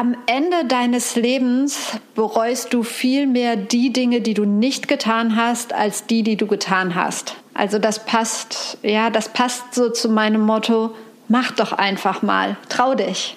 am Ende deines Lebens bereust du viel mehr die Dinge, die du nicht getan hast, als die, die du getan hast. Also das passt, ja, das passt so zu meinem Motto, mach doch einfach mal, trau dich.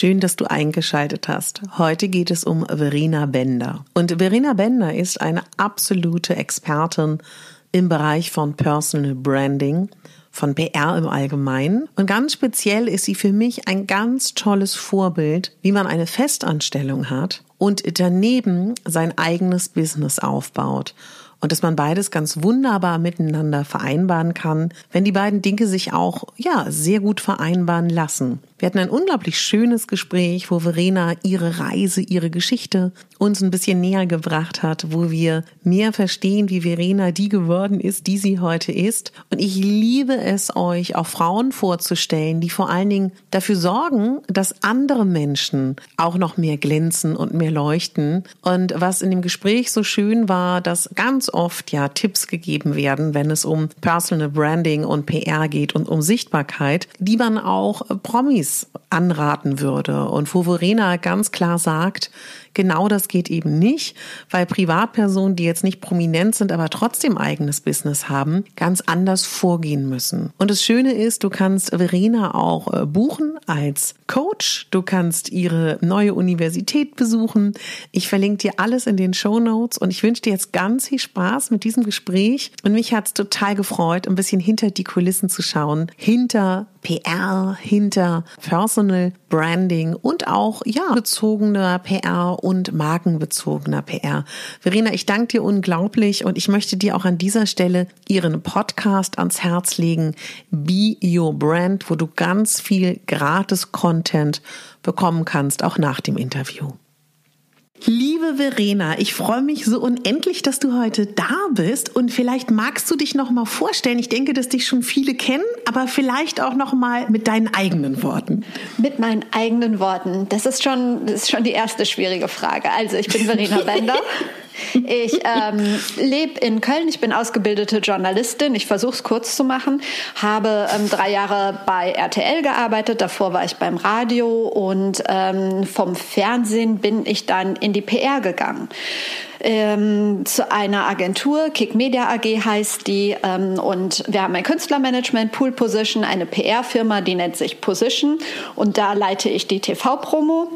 Schön, dass du eingeschaltet hast. Heute geht es um Verena Bender. Und Verena Bender ist eine absolute Expertin im Bereich von Personal Branding, von PR im Allgemeinen. Und ganz speziell ist sie für mich ein ganz tolles Vorbild, wie man eine Festanstellung hat und daneben sein eigenes Business aufbaut und dass man beides ganz wunderbar miteinander vereinbaren kann, wenn die beiden Dinge sich auch ja sehr gut vereinbaren lassen. Wir hatten ein unglaublich schönes Gespräch, wo Verena ihre Reise, ihre Geschichte uns ein bisschen näher gebracht hat, wo wir mehr verstehen, wie Verena die geworden ist, die sie heute ist. Und ich liebe es, euch auch Frauen vorzustellen, die vor allen Dingen dafür sorgen, dass andere Menschen auch noch mehr glänzen und mehr leuchten. Und was in dem Gespräch so schön war, dass ganz oft ja Tipps gegeben werden, wenn es um Personal Branding und PR geht und um Sichtbarkeit, die man auch Promis anraten würde. Und wo Verena ganz klar sagt, Genau das geht eben nicht, weil Privatpersonen, die jetzt nicht prominent sind, aber trotzdem eigenes Business haben, ganz anders vorgehen müssen. Und das Schöne ist, du kannst Verena auch äh, buchen als Coach. Du kannst ihre neue Universität besuchen. Ich verlinke dir alles in den Show Notes und ich wünsche dir jetzt ganz viel Spaß mit diesem Gespräch. Und mich hat es total gefreut, ein bisschen hinter die Kulissen zu schauen, hinter PR, hinter Personal Branding und auch, ja, bezogener PR und markenbezogener PR. Verena, ich danke dir unglaublich und ich möchte dir auch an dieser Stelle ihren Podcast ans Herz legen, Be Your Brand, wo du ganz viel gratis Content bekommen kannst, auch nach dem Interview. Liebe Verena, ich freue mich so unendlich, dass du heute da bist und vielleicht magst du dich noch mal vorstellen. Ich denke, dass dich schon viele kennen, aber vielleicht auch noch mal mit deinen eigenen Worten. Mit meinen eigenen Worten. Das ist schon das ist schon die erste schwierige Frage. Also, ich bin Verena Bender. Ich ähm, lebe in Köln, ich bin ausgebildete Journalistin, ich versuche es kurz zu machen, habe ähm, drei Jahre bei RTL gearbeitet, davor war ich beim Radio und ähm, vom Fernsehen bin ich dann in die PR gegangen. Ähm, zu einer Agentur, Kick Media AG heißt die, ähm, und wir haben ein Künstlermanagement, Pool Position, eine PR-Firma, die nennt sich Position, und da leite ich die TV-Promo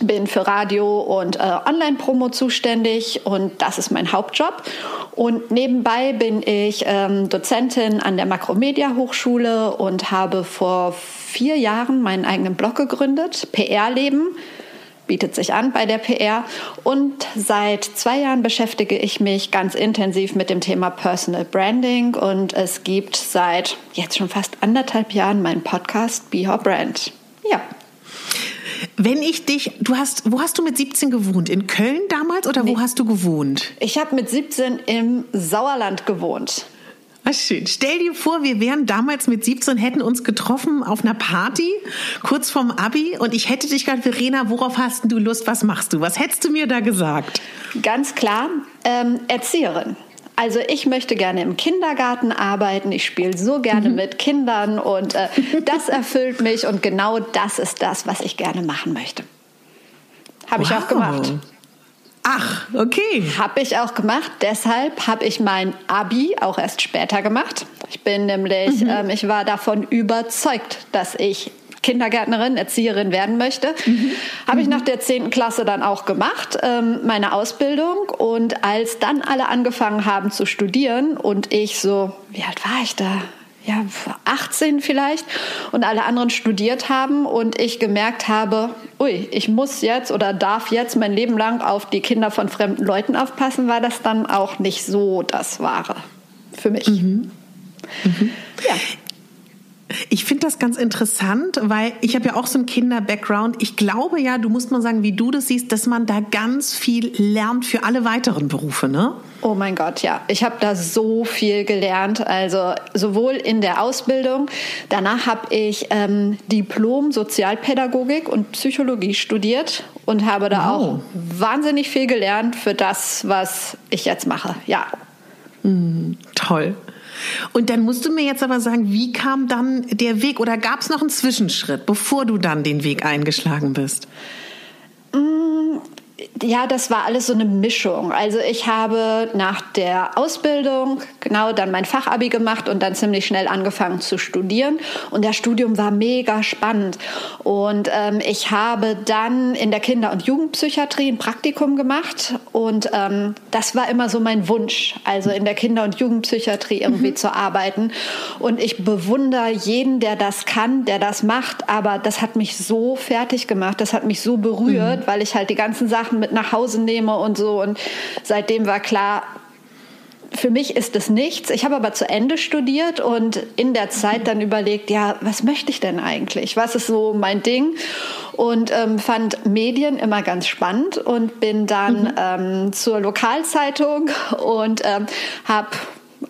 bin für Radio und äh, Online-Promo zuständig und das ist mein Hauptjob. Und nebenbei bin ich ähm, Dozentin an der Makromedia Hochschule und habe vor vier Jahren meinen eigenen Blog gegründet, PR-Leben bietet sich an bei der PR. Und seit zwei Jahren beschäftige ich mich ganz intensiv mit dem Thema Personal Branding. Und es gibt seit jetzt schon fast anderthalb Jahren meinen Podcast Be Your Brand. Ja, wenn ich dich, du hast, wo hast du mit 17 gewohnt? In Köln damals oder nee. wo hast du gewohnt? Ich habe mit 17 im Sauerland gewohnt. Was schön. Stell dir vor, wir wären damals mit 17, hätten uns getroffen auf einer Party, kurz vorm Abi, und ich hätte dich gefragt, Verena, worauf hast du Lust? Was machst du? Was hättest du mir da gesagt? Ganz klar, ähm, Erzieherin. Also ich möchte gerne im Kindergarten arbeiten. Ich spiele so gerne mhm. mit Kindern und äh, das erfüllt mich und genau das ist das, was ich gerne machen möchte. Habe wow. ich auch gemacht. Ach, okay. Habe ich auch gemacht. Deshalb habe ich mein Abi auch erst später gemacht. Ich bin nämlich, mhm. ähm, ich war davon überzeugt, dass ich Kindergärtnerin, Erzieherin werden möchte. Mhm. Habe ich nach der 10. Klasse dann auch gemacht, ähm, meine Ausbildung. Und als dann alle angefangen haben zu studieren und ich so, wie alt war ich da? ja, 18 vielleicht und alle anderen studiert haben und ich gemerkt habe, ui, ich muss jetzt oder darf jetzt mein Leben lang auf die Kinder von fremden Leuten aufpassen, war das dann auch nicht so das Wahre für mich. Mhm. Mhm. Ja. Ich finde das ganz interessant, weil ich habe ja auch so einen Kinder-Background. Ich glaube ja, du musst mal sagen, wie du das siehst, dass man da ganz viel lernt für alle weiteren Berufe, ne? Oh mein Gott, ja. Ich habe da so viel gelernt. Also sowohl in der Ausbildung, danach habe ich ähm, Diplom Sozialpädagogik und Psychologie studiert und habe da wow. auch wahnsinnig viel gelernt für das, was ich jetzt mache. Ja. Mm, toll. Und dann musst du mir jetzt aber sagen, wie kam dann der Weg oder gab es noch einen Zwischenschritt, bevor du dann den Weg eingeschlagen bist? Ja, das war alles so eine Mischung. Also ich habe nach der Ausbildung genau dann mein Fachabi gemacht und dann ziemlich schnell angefangen zu studieren. Und das Studium war mega spannend. Und ähm, ich habe dann in der Kinder- und Jugendpsychiatrie ein Praktikum gemacht. Und ähm, das war immer so mein Wunsch, also in der Kinder- und Jugendpsychiatrie irgendwie mhm. zu arbeiten. Und ich bewundere jeden, der das kann, der das macht. Aber das hat mich so fertig gemacht, das hat mich so berührt, mhm. weil ich halt die ganzen Sachen mit nach Hause nehme und so. Und seitdem war klar, für mich ist es nichts. Ich habe aber zu Ende studiert und in der Zeit dann überlegt, ja, was möchte ich denn eigentlich? Was ist so mein Ding? Und ähm, fand Medien immer ganz spannend und bin dann mhm. ähm, zur Lokalzeitung und ähm, habe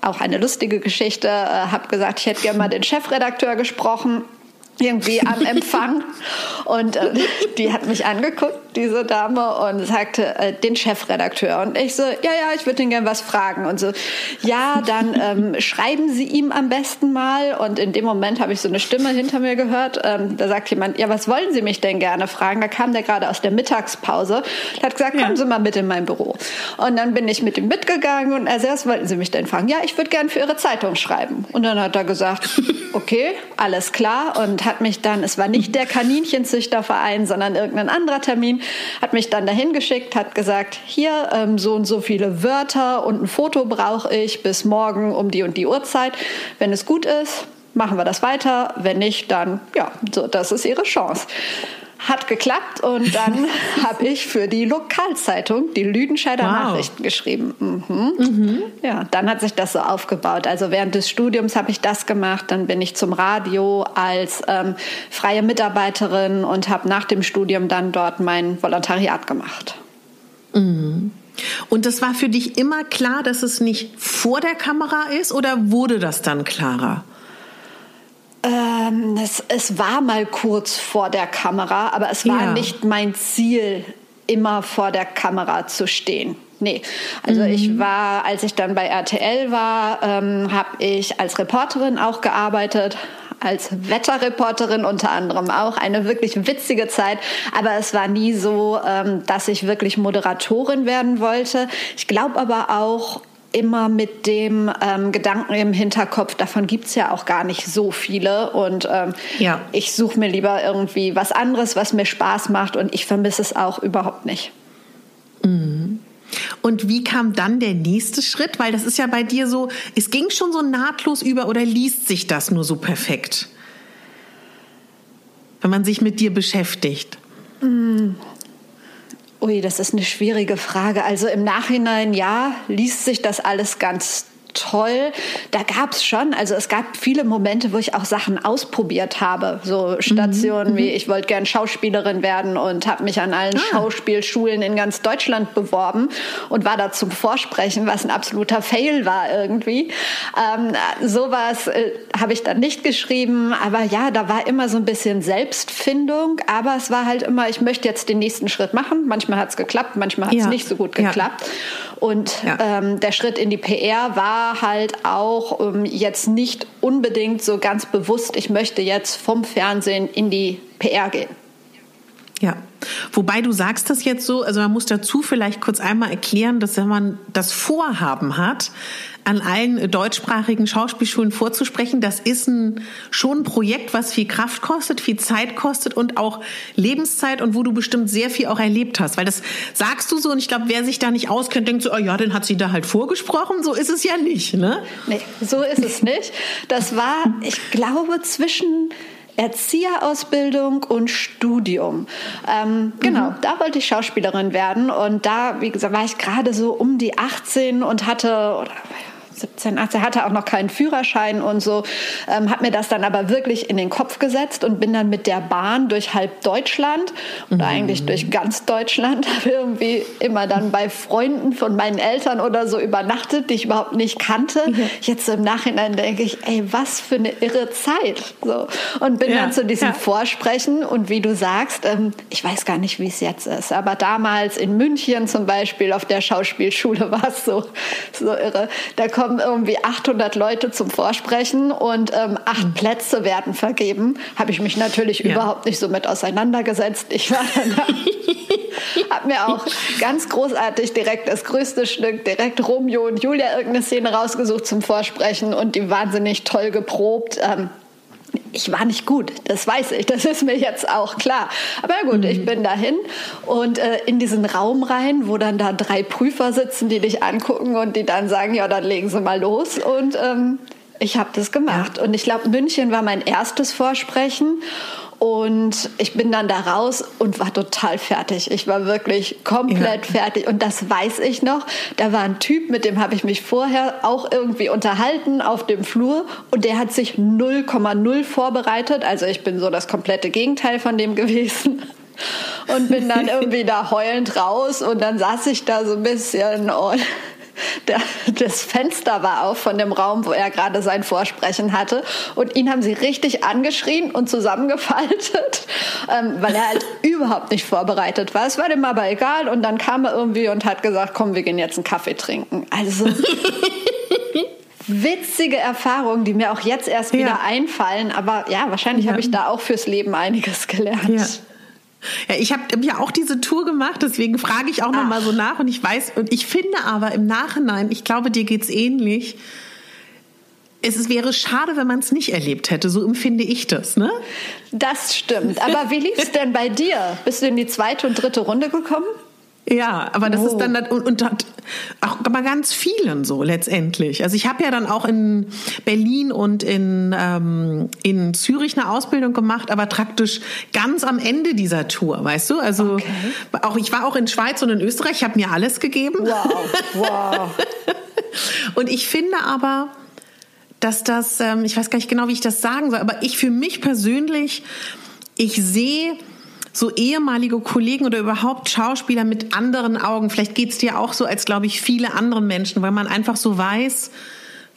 auch eine lustige Geschichte, äh, habe gesagt, ich hätte gerne mal den Chefredakteur gesprochen irgendwie am Empfang und äh, die hat mich angeguckt, diese Dame, und sagte, äh, den Chefredakteur. Und ich so, ja, ja, ich würde ihn gerne was fragen. Und so, ja, dann ähm, schreiben Sie ihm am besten mal. Und in dem Moment habe ich so eine Stimme hinter mir gehört. Ähm, da sagt jemand, ja, was wollen Sie mich denn gerne fragen? Da kam der gerade aus der Mittagspause. Er hat gesagt, ja. kommen Sie mal mit in mein Büro. Und dann bin ich mit ihm mitgegangen und er sagt, was wollten Sie mich denn fragen? Ja, ich würde gerne für Ihre Zeitung schreiben. Und dann hat er gesagt, okay, alles klar. Und hat mich dann, es war nicht der Kaninchenzüchterverein, sondern irgendein anderer Termin, hat mich dann dahin geschickt, hat gesagt, hier ähm, so und so viele Wörter und ein Foto brauche ich bis morgen um die und die Uhrzeit. Wenn es gut ist, machen wir das weiter. Wenn nicht, dann ja, so, das ist ihre Chance. Hat geklappt und dann habe ich für die Lokalzeitung die Lüdenscheider wow. Nachrichten geschrieben. Mhm. Mhm. Ja, dann hat sich das so aufgebaut. Also während des Studiums habe ich das gemacht, dann bin ich zum Radio als ähm, freie Mitarbeiterin und habe nach dem Studium dann dort mein Volontariat gemacht. Mhm. Und das war für dich immer klar, dass es nicht vor der Kamera ist oder wurde das dann klarer? Ähm, es, es, war mal kurz vor der Kamera, aber es war ja. nicht mein Ziel, immer vor der Kamera zu stehen. Nee, also mhm. ich war, als ich dann bei RTL war, ähm, habe ich als Reporterin auch gearbeitet, als Wetterreporterin unter anderem auch. Eine wirklich witzige Zeit, aber es war nie so, ähm, dass ich wirklich Moderatorin werden wollte. Ich glaube aber auch, immer mit dem ähm, Gedanken im Hinterkopf, davon gibt es ja auch gar nicht so viele. Und ähm, ja. ich suche mir lieber irgendwie was anderes, was mir Spaß macht und ich vermisse es auch überhaupt nicht. Mhm. Und wie kam dann der nächste Schritt? Weil das ist ja bei dir so, es ging schon so nahtlos über oder liest sich das nur so perfekt? Wenn man sich mit dir beschäftigt. Mhm. Ui, das ist eine schwierige Frage. Also im Nachhinein, ja, liest sich das alles ganz toll. Da gab es schon, also es gab viele Momente, wo ich auch Sachen ausprobiert habe. So Stationen mhm. wie, ich wollte gern Schauspielerin werden und habe mich an allen ah. Schauspielschulen in ganz Deutschland beworben und war da zum Vorsprechen, was ein absoluter Fail war irgendwie. Ähm, sowas äh, habe ich dann nicht geschrieben, aber ja, da war immer so ein bisschen Selbstfindung, aber es war halt immer, ich möchte jetzt den nächsten Schritt machen. Manchmal hat es geklappt, manchmal hat es ja. nicht so gut geklappt. Ja. Und ja. ähm, der Schritt in die PR war halt auch ähm, jetzt nicht unbedingt so ganz bewusst, ich möchte jetzt vom Fernsehen in die PR gehen. Ja, wobei du sagst das jetzt so, also man muss dazu vielleicht kurz einmal erklären, dass wenn man das Vorhaben hat, an allen deutschsprachigen Schauspielschulen vorzusprechen. Das ist ein, schon ein Projekt, was viel Kraft kostet, viel Zeit kostet und auch Lebenszeit und wo du bestimmt sehr viel auch erlebt hast. Weil das sagst du so und ich glaube, wer sich da nicht auskennt, denkt so, oh ja, dann hat sie da halt vorgesprochen. So ist es ja nicht, ne? Nee, so ist es nicht. Das war, ich glaube, zwischen Erzieherausbildung und Studium. Ähm, genau, mhm. da wollte ich Schauspielerin werden und da, wie gesagt, war ich gerade so um die 18 und hatte, oder 17, 18, hatte auch noch keinen Führerschein und so, ähm, habe mir das dann aber wirklich in den Kopf gesetzt und bin dann mit der Bahn durch halb Deutschland oder mhm. eigentlich durch ganz Deutschland, habe irgendwie immer dann bei Freunden von meinen Eltern oder so übernachtet, die ich überhaupt nicht kannte. Mhm. Jetzt im Nachhinein denke ich, ey, was für eine irre Zeit. So. Und bin ja, dann zu diesem ja. Vorsprechen und wie du sagst, ähm, ich weiß gar nicht, wie es jetzt ist, aber damals in München zum Beispiel auf der Schauspielschule war es so, so irre. Da kommt kommen irgendwie 800 Leute zum Vorsprechen und ähm, acht mhm. Plätze werden vergeben. Habe ich mich natürlich ja. überhaupt nicht so mit auseinandergesetzt. Ich war dann habe mir auch ganz großartig direkt das größte Stück, direkt Romeo und Julia irgendeine Szene rausgesucht zum Vorsprechen und die wahnsinnig toll geprobt. Ähm, ich war nicht gut, das weiß ich, das ist mir jetzt auch klar. Aber gut, mhm. ich bin dahin und äh, in diesen Raum rein, wo dann da drei Prüfer sitzen, die dich angucken und die dann sagen, ja, dann legen Sie mal los. Und ähm, ich habe das gemacht. Ja. Und ich glaube, München war mein erstes Vorsprechen. Und ich bin dann da raus und war total fertig. Ich war wirklich komplett ja. fertig. Und das weiß ich noch. Da war ein Typ, mit dem habe ich mich vorher auch irgendwie unterhalten auf dem Flur. Und der hat sich 0,0 vorbereitet. Also ich bin so das komplette Gegenteil von dem gewesen und bin dann irgendwie da heulend raus und dann saß ich da so ein bisschen und das Fenster war auf von dem Raum, wo er gerade sein Vorsprechen hatte. Und ihn haben sie richtig angeschrien und zusammengefaltet, ähm, weil er halt überhaupt nicht vorbereitet war. Es war dem aber egal. Und dann kam er irgendwie und hat gesagt, komm, wir gehen jetzt einen Kaffee trinken. Also witzige Erfahrungen, die mir auch jetzt erst wieder ja. einfallen. Aber ja, wahrscheinlich ja. habe ich da auch fürs Leben einiges gelernt. Ja. Ja, ich habe ja auch diese Tour gemacht, deswegen frage ich auch noch Ach. mal so nach und ich weiß und ich finde aber im Nachhinein, ich glaube, dir geht's ähnlich. Es wäre schade, wenn man es nicht erlebt hätte. So empfinde ich das, ne? Das stimmt. Aber wie lief es denn bei dir? Bist du in die zweite und dritte Runde gekommen? Ja, aber das oh. ist dann und, und auch bei ganz vielen so letztendlich. Also ich habe ja dann auch in Berlin und in ähm, in Zürich eine Ausbildung gemacht, aber praktisch ganz am Ende dieser Tour, weißt du? Also okay. auch ich war auch in Schweiz und in Österreich, ich habe mir alles gegeben. Wow, wow. und ich finde aber dass das, ähm, ich weiß gar nicht genau, wie ich das sagen soll, aber ich für mich persönlich, ich sehe so ehemalige Kollegen oder überhaupt Schauspieler mit anderen Augen. Vielleicht geht's dir auch so, als glaube ich viele andere Menschen, weil man einfach so weiß,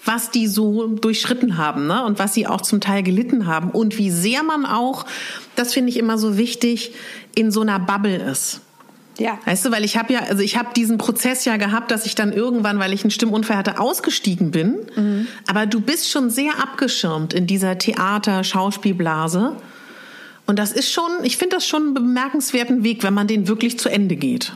was die so durchschritten haben ne? und was sie auch zum Teil gelitten haben und wie sehr man auch, das finde ich immer so wichtig, in so einer Bubble ist. Ja. Weißt du, weil ich habe ja, also ich habe diesen Prozess ja gehabt, dass ich dann irgendwann, weil ich einen Stimmunfall hatte, ausgestiegen bin. Mhm. Aber du bist schon sehr abgeschirmt in dieser Theater-Schauspielblase. Und das ist schon, ich finde das schon einen bemerkenswerten Weg, wenn man den wirklich zu Ende geht.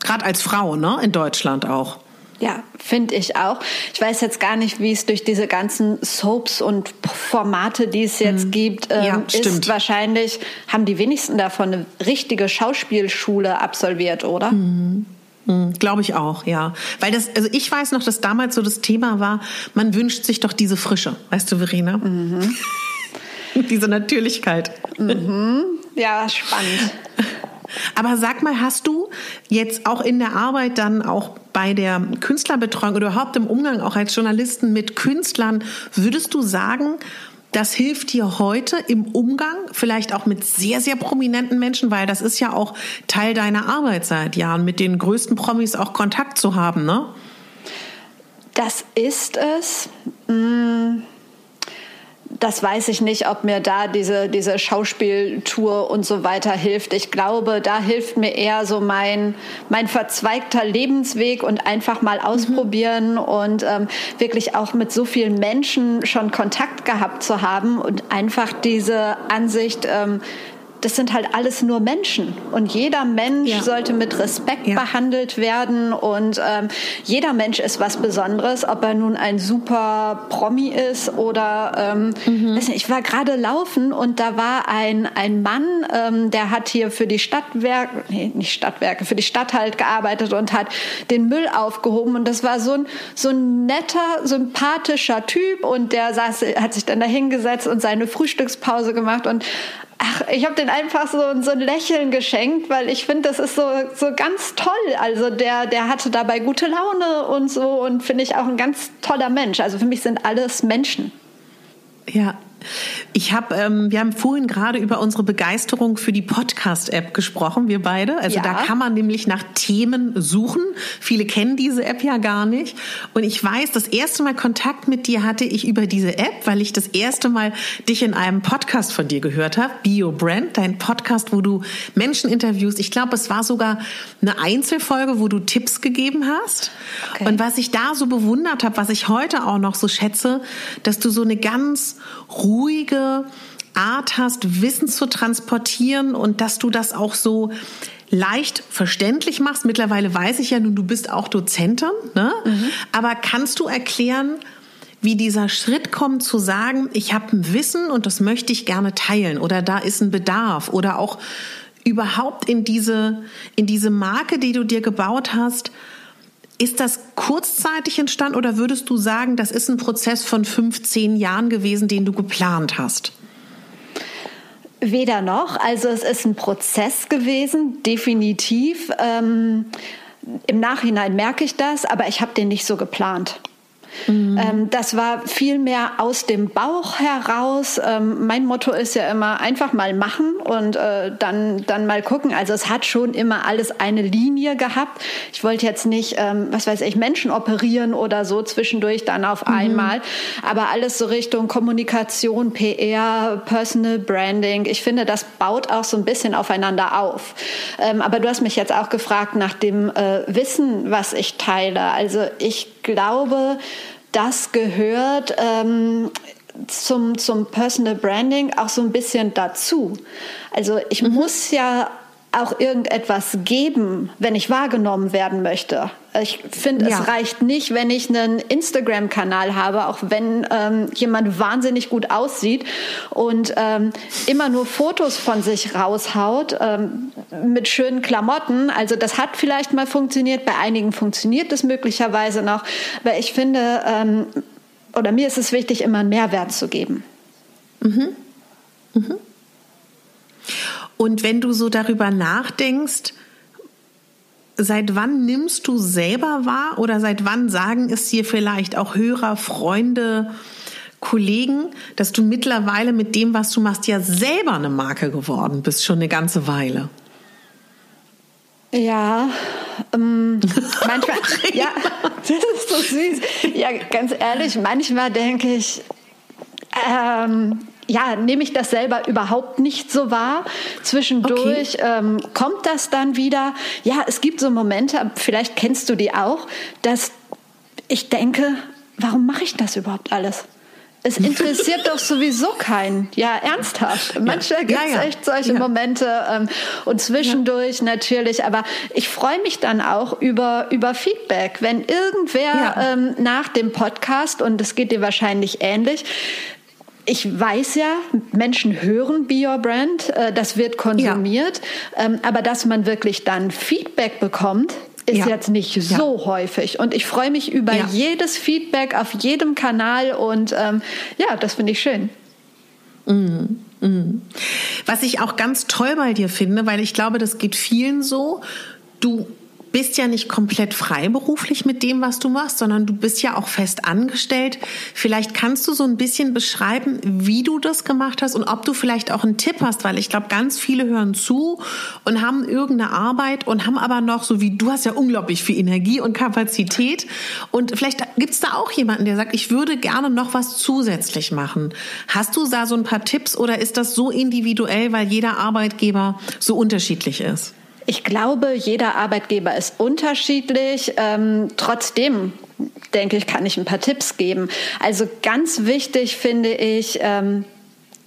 Gerade als Frau, ne? In Deutschland auch. Ja, finde ich auch. Ich weiß jetzt gar nicht, wie es durch diese ganzen Soaps und Formate, die es jetzt hm. gibt, ähm, ja, ist. Wahrscheinlich haben die wenigsten davon eine richtige Schauspielschule absolviert, oder? Mhm. Mhm, Glaube ich auch, ja. Weil das, also ich weiß noch, dass damals so das Thema war, man wünscht sich doch diese Frische, weißt du, Verena? Mhm. Diese Natürlichkeit. Mhm. Ja, spannend. Aber sag mal, hast du jetzt auch in der Arbeit dann auch bei der Künstlerbetreuung oder überhaupt im Umgang auch als Journalisten mit Künstlern, würdest du sagen, das hilft dir heute im Umgang, vielleicht auch mit sehr, sehr prominenten Menschen, weil das ist ja auch Teil deiner Arbeit seit Jahren, mit den größten Promis auch Kontakt zu haben, ne? Das ist es. Hm das weiß ich nicht, ob mir da diese, diese Schauspieltour und so weiter hilft. Ich glaube, da hilft mir eher so mein, mein verzweigter Lebensweg und einfach mal ausprobieren mhm. und ähm, wirklich auch mit so vielen Menschen schon Kontakt gehabt zu haben und einfach diese Ansicht, ähm, das sind halt alles nur Menschen. Und jeder Mensch ja. sollte mit Respekt ja. behandelt werden. Und ähm, jeder Mensch ist was Besonderes, ob er nun ein super Promi ist oder ähm, mhm. ich war gerade laufen und da war ein, ein Mann, ähm, der hat hier für die Stadtwerke, nee, nicht Stadtwerke, für die Stadt halt gearbeitet und hat den Müll aufgehoben. Und das war so ein, so ein netter, sympathischer Typ. Und der saß, hat sich dann da hingesetzt und seine Frühstückspause gemacht und Ach, ich habe den einfach so, so ein Lächeln geschenkt, weil ich finde, das ist so, so ganz toll. Also der, der hatte dabei gute Laune und so und finde ich auch ein ganz toller Mensch. Also für mich sind alles Menschen. Ja, ich habe, ähm, wir haben vorhin gerade über unsere Begeisterung für die Podcast-App gesprochen, wir beide. Also ja. da kann man nämlich nach Themen suchen. Viele kennen diese App ja gar nicht. Und ich weiß, das erste Mal Kontakt mit dir hatte ich über diese App, weil ich das erste Mal dich in einem Podcast von dir gehört habe, Bio Brand, dein Podcast, wo du Menschen interviewst. Ich glaube, es war sogar eine Einzelfolge, wo du Tipps gegeben hast. Okay. Und was ich da so bewundert habe, was ich heute auch noch so schätze, dass du so eine ganz ruhige Art hast, Wissen zu transportieren und dass du das auch so leicht verständlich machst. Mittlerweile weiß ich ja nun, du bist auch Dozentin, ne? Mhm. aber kannst du erklären, wie dieser Schritt kommt zu sagen, ich habe ein Wissen und das möchte ich gerne teilen oder da ist ein Bedarf oder auch überhaupt in diese, in diese Marke, die du dir gebaut hast, ist das kurzzeitig entstanden oder würdest du sagen, das ist ein Prozess von 15 Jahren gewesen, den du geplant hast? Weder noch. Also es ist ein Prozess gewesen, definitiv. Ähm, Im Nachhinein merke ich das, aber ich habe den nicht so geplant. Mhm. Ähm, das war viel mehr aus dem Bauch heraus. Ähm, mein Motto ist ja immer einfach mal machen und äh, dann, dann mal gucken. Also es hat schon immer alles eine Linie gehabt. Ich wollte jetzt nicht, ähm, was weiß ich, Menschen operieren oder so zwischendurch dann auf mhm. einmal, aber alles so Richtung Kommunikation, PR, Personal Branding. Ich finde, das baut auch so ein bisschen aufeinander auf. Ähm, aber du hast mich jetzt auch gefragt nach dem äh, Wissen, was ich teile. Also ich glaube, das gehört ähm, zum, zum Personal Branding auch so ein bisschen dazu. Also ich mhm. muss ja auch irgendetwas geben, wenn ich wahrgenommen werden möchte. Ich finde, ja. es reicht nicht, wenn ich einen Instagram-Kanal habe, auch wenn ähm, jemand wahnsinnig gut aussieht und ähm, immer nur Fotos von sich raushaut ähm, mit schönen Klamotten. Also das hat vielleicht mal funktioniert, bei einigen funktioniert es möglicherweise noch, aber ich finde, ähm, oder mir ist es wichtig, immer einen Mehrwert zu geben. Mhm. Mhm. Und wenn du so darüber nachdenkst, seit wann nimmst du selber wahr oder seit wann sagen es dir vielleicht auch Hörer, Freunde, Kollegen, dass du mittlerweile mit dem, was du machst, ja selber eine Marke geworden bist, schon eine ganze Weile? Ja, ähm, manchmal, ja, das ist so süß. Ja, ganz ehrlich, manchmal denke ich, ähm, ja, nehme ich das selber überhaupt nicht so wahr. Zwischendurch okay. ähm, kommt das dann wieder. Ja, es gibt so Momente, vielleicht kennst du die auch, dass ich denke, warum mache ich das überhaupt alles? Es interessiert doch sowieso keinen. Ja, ernsthaft. Manchmal ja. gibt es ja, ja. echt solche Momente ähm, und zwischendurch natürlich. Aber ich freue mich dann auch über, über Feedback. Wenn irgendwer ähm, nach dem Podcast, und es geht dir wahrscheinlich ähnlich, ich weiß ja, Menschen hören Be Your Brand, äh, das wird konsumiert, ja. Ähm, aber dass man wirklich dann Feedback bekommt, ist ja. jetzt nicht so ja. häufig. Und ich freue mich über jedes Feedback auf jedem Kanal und ähm, ja, das finde ich schön. Mhm. Mhm. Was ich auch ganz toll bei dir finde, weil ich glaube, das geht vielen so, du bist ja nicht komplett freiberuflich mit dem, was du machst, sondern du bist ja auch fest angestellt. Vielleicht kannst du so ein bisschen beschreiben, wie du das gemacht hast und ob du vielleicht auch einen Tipp hast, weil ich glaube, ganz viele hören zu und haben irgendeine Arbeit und haben aber noch, so wie du hast ja unglaublich viel Energie und Kapazität. Und vielleicht gibt es da auch jemanden, der sagt, ich würde gerne noch was zusätzlich machen. Hast du da so ein paar Tipps oder ist das so individuell, weil jeder Arbeitgeber so unterschiedlich ist? Ich glaube, jeder Arbeitgeber ist unterschiedlich. Ähm, trotzdem denke ich, kann ich ein paar Tipps geben. Also ganz wichtig finde ich ähm,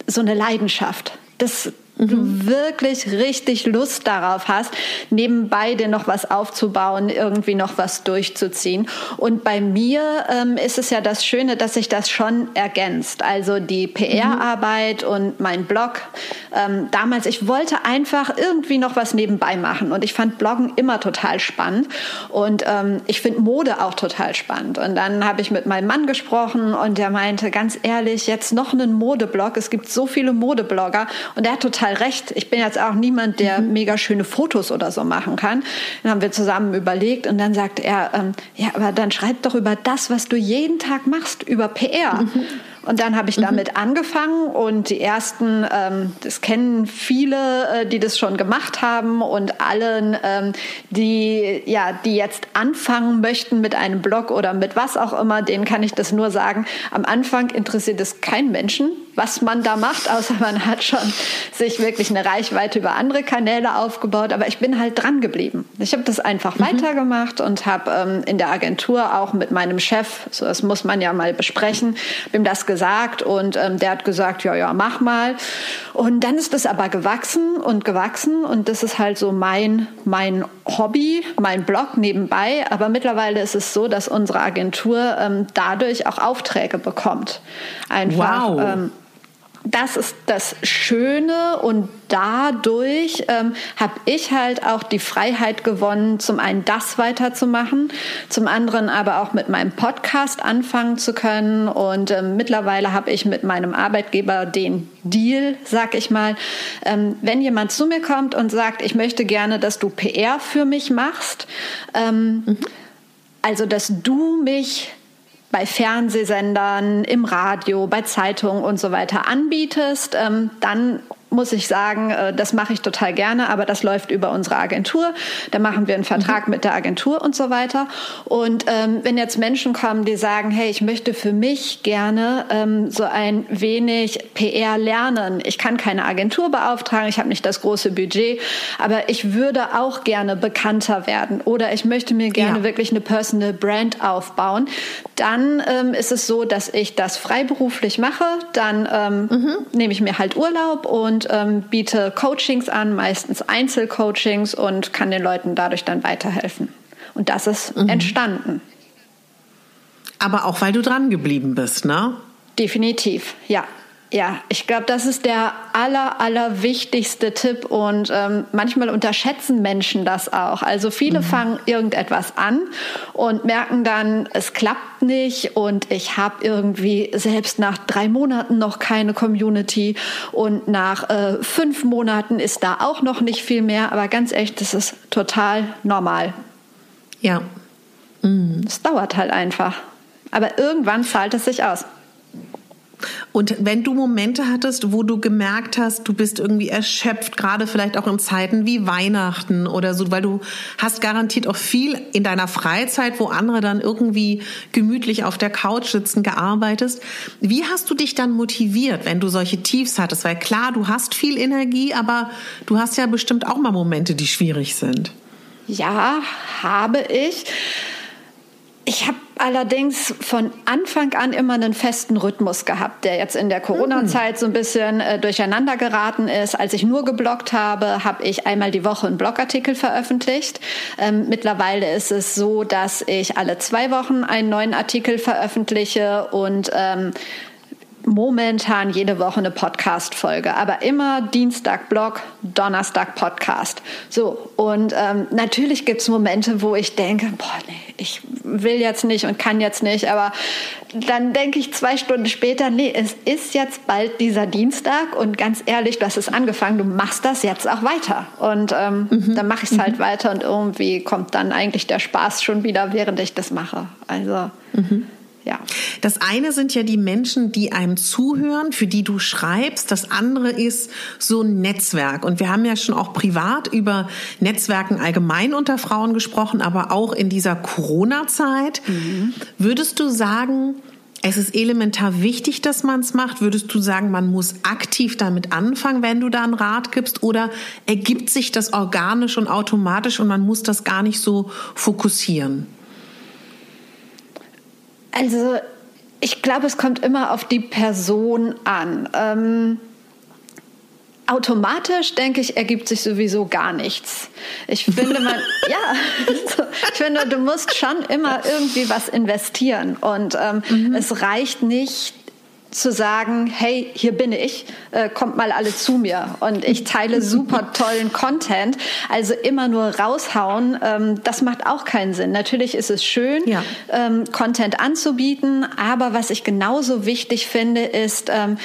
so eine Leidenschaft. Das mhm. du wirklich richtig Lust darauf hast, nebenbei dir noch was aufzubauen, irgendwie noch was durchzuziehen. Und bei mir ähm, ist es ja das Schöne, dass sich das schon ergänzt. Also die PR-Arbeit mhm. und mein Blog. Ähm, damals, ich wollte einfach irgendwie noch was nebenbei machen. Und ich fand Bloggen immer total spannend. Und ähm, ich finde Mode auch total spannend. Und dann habe ich mit meinem Mann gesprochen und der meinte, ganz ehrlich, jetzt noch einen Modeblog. Es gibt so viele Modeblogger. Und er hat total total recht. Ich bin jetzt auch niemand, der mhm. mega schöne Fotos oder so machen kann. Dann haben wir zusammen überlegt und dann sagt er, ähm, ja, aber dann schreib doch über das, was du jeden Tag machst, über PR. Mhm. Und dann habe ich damit mhm. angefangen und die ersten, ähm, das kennen viele, äh, die das schon gemacht haben und allen, ähm, die ja, die jetzt anfangen möchten mit einem Blog oder mit was auch immer, denen kann ich das nur sagen. Am Anfang interessiert es keinen Menschen, was man da macht, außer man hat schon sich wirklich eine Reichweite über andere Kanäle aufgebaut. Aber ich bin halt dran geblieben. Ich habe das einfach mhm. weitergemacht und habe ähm, in der Agentur auch mit meinem Chef, so das muss man ja mal besprechen, ihm das gesagt und ähm, der hat gesagt, ja, ja, mach mal. Und dann ist das aber gewachsen und gewachsen und das ist halt so mein, mein Hobby, mein Blog nebenbei. Aber mittlerweile ist es so, dass unsere Agentur ähm, dadurch auch Aufträge bekommt. Einfach. Wow. Ähm, das ist das Schöne und dadurch ähm, habe ich halt auch die Freiheit gewonnen, zum einen das weiterzumachen, zum anderen aber auch mit meinem Podcast anfangen zu können und ähm, mittlerweile habe ich mit meinem Arbeitgeber den Deal, sag ich mal, ähm, wenn jemand zu mir kommt und sagt, ich möchte gerne, dass du PR für mich machst, ähm, mhm. also dass du mich bei Fernsehsendern, im Radio, bei Zeitungen und so weiter anbietest, ähm, dann muss ich sagen, äh, das mache ich total gerne, aber das läuft über unsere Agentur. Da machen wir einen Vertrag mhm. mit der Agentur und so weiter. Und ähm, wenn jetzt Menschen kommen, die sagen, hey, ich möchte für mich gerne ähm, so ein wenig PR lernen. Ich kann keine Agentur beauftragen, ich habe nicht das große Budget, aber ich würde auch gerne bekannter werden oder ich möchte mir gerne ja. wirklich eine Personal Brand aufbauen. Dann ähm, ist es so, dass ich das freiberuflich mache. Dann ähm, mhm. nehme ich mir halt Urlaub und und ähm, biete Coachings an, meistens Einzelcoachings und kann den Leuten dadurch dann weiterhelfen. Und das ist mhm. entstanden. Aber auch weil du dran geblieben bist, ne? Definitiv, ja. Ja, ich glaube, das ist der aller, aller wichtigste Tipp und ähm, manchmal unterschätzen Menschen das auch. Also viele mhm. fangen irgendetwas an und merken dann, es klappt nicht und ich habe irgendwie selbst nach drei Monaten noch keine Community und nach äh, fünf Monaten ist da auch noch nicht viel mehr. Aber ganz echt, das ist total normal. Ja. Mhm. Es dauert halt einfach. Aber irgendwann zahlt es sich aus. Und wenn du Momente hattest, wo du gemerkt hast, du bist irgendwie erschöpft, gerade vielleicht auch in Zeiten wie Weihnachten oder so, weil du hast garantiert auch viel in deiner Freizeit, wo andere dann irgendwie gemütlich auf der Couch sitzen, gearbeitet. Wie hast du dich dann motiviert, wenn du solche Tiefs hattest? Weil klar, du hast viel Energie, aber du hast ja bestimmt auch mal Momente, die schwierig sind. Ja, habe ich. Ich habe allerdings von Anfang an immer einen festen Rhythmus gehabt, der jetzt in der Corona-Zeit so ein bisschen äh, durcheinander geraten ist. Als ich nur gebloggt habe, habe ich einmal die Woche einen Blogartikel veröffentlicht. Ähm, mittlerweile ist es so, dass ich alle zwei Wochen einen neuen Artikel veröffentliche und ähm, momentan jede Woche eine Podcast-Folge, aber immer Dienstag Blog, Donnerstag Podcast. So, und ähm, natürlich gibt es Momente, wo ich denke, boah, nee, ich will jetzt nicht und kann jetzt nicht, aber dann denke ich zwei Stunden später, nee, es ist jetzt bald dieser Dienstag und ganz ehrlich, du hast es angefangen, du machst das jetzt auch weiter. Und ähm, mhm. dann mache ich es halt mhm. weiter und irgendwie kommt dann eigentlich der Spaß schon wieder, während ich das mache. Also mhm. Ja. Das eine sind ja die Menschen, die einem zuhören, für die du schreibst. Das andere ist so ein Netzwerk. Und wir haben ja schon auch privat über Netzwerken allgemein unter Frauen gesprochen, aber auch in dieser Corona-Zeit. Mhm. Würdest du sagen, es ist elementar wichtig, dass man es macht. Würdest du sagen, man muss aktiv damit anfangen, wenn du da einen Rat gibst? Oder ergibt sich das organisch und automatisch und man muss das gar nicht so fokussieren? Also ich glaube, es kommt immer auf die Person an. Ähm, automatisch, denke ich, ergibt sich sowieso gar nichts. Ich finde, man, ja, ich finde, du musst schon immer irgendwie was investieren. Und ähm, mhm. es reicht nicht, zu sagen, hey, hier bin ich, äh, kommt mal alle zu mir und ich teile super tollen Content. Also immer nur raushauen, ähm, das macht auch keinen Sinn. Natürlich ist es schön, ja. ähm, Content anzubieten, aber was ich genauso wichtig finde, ist, ähm,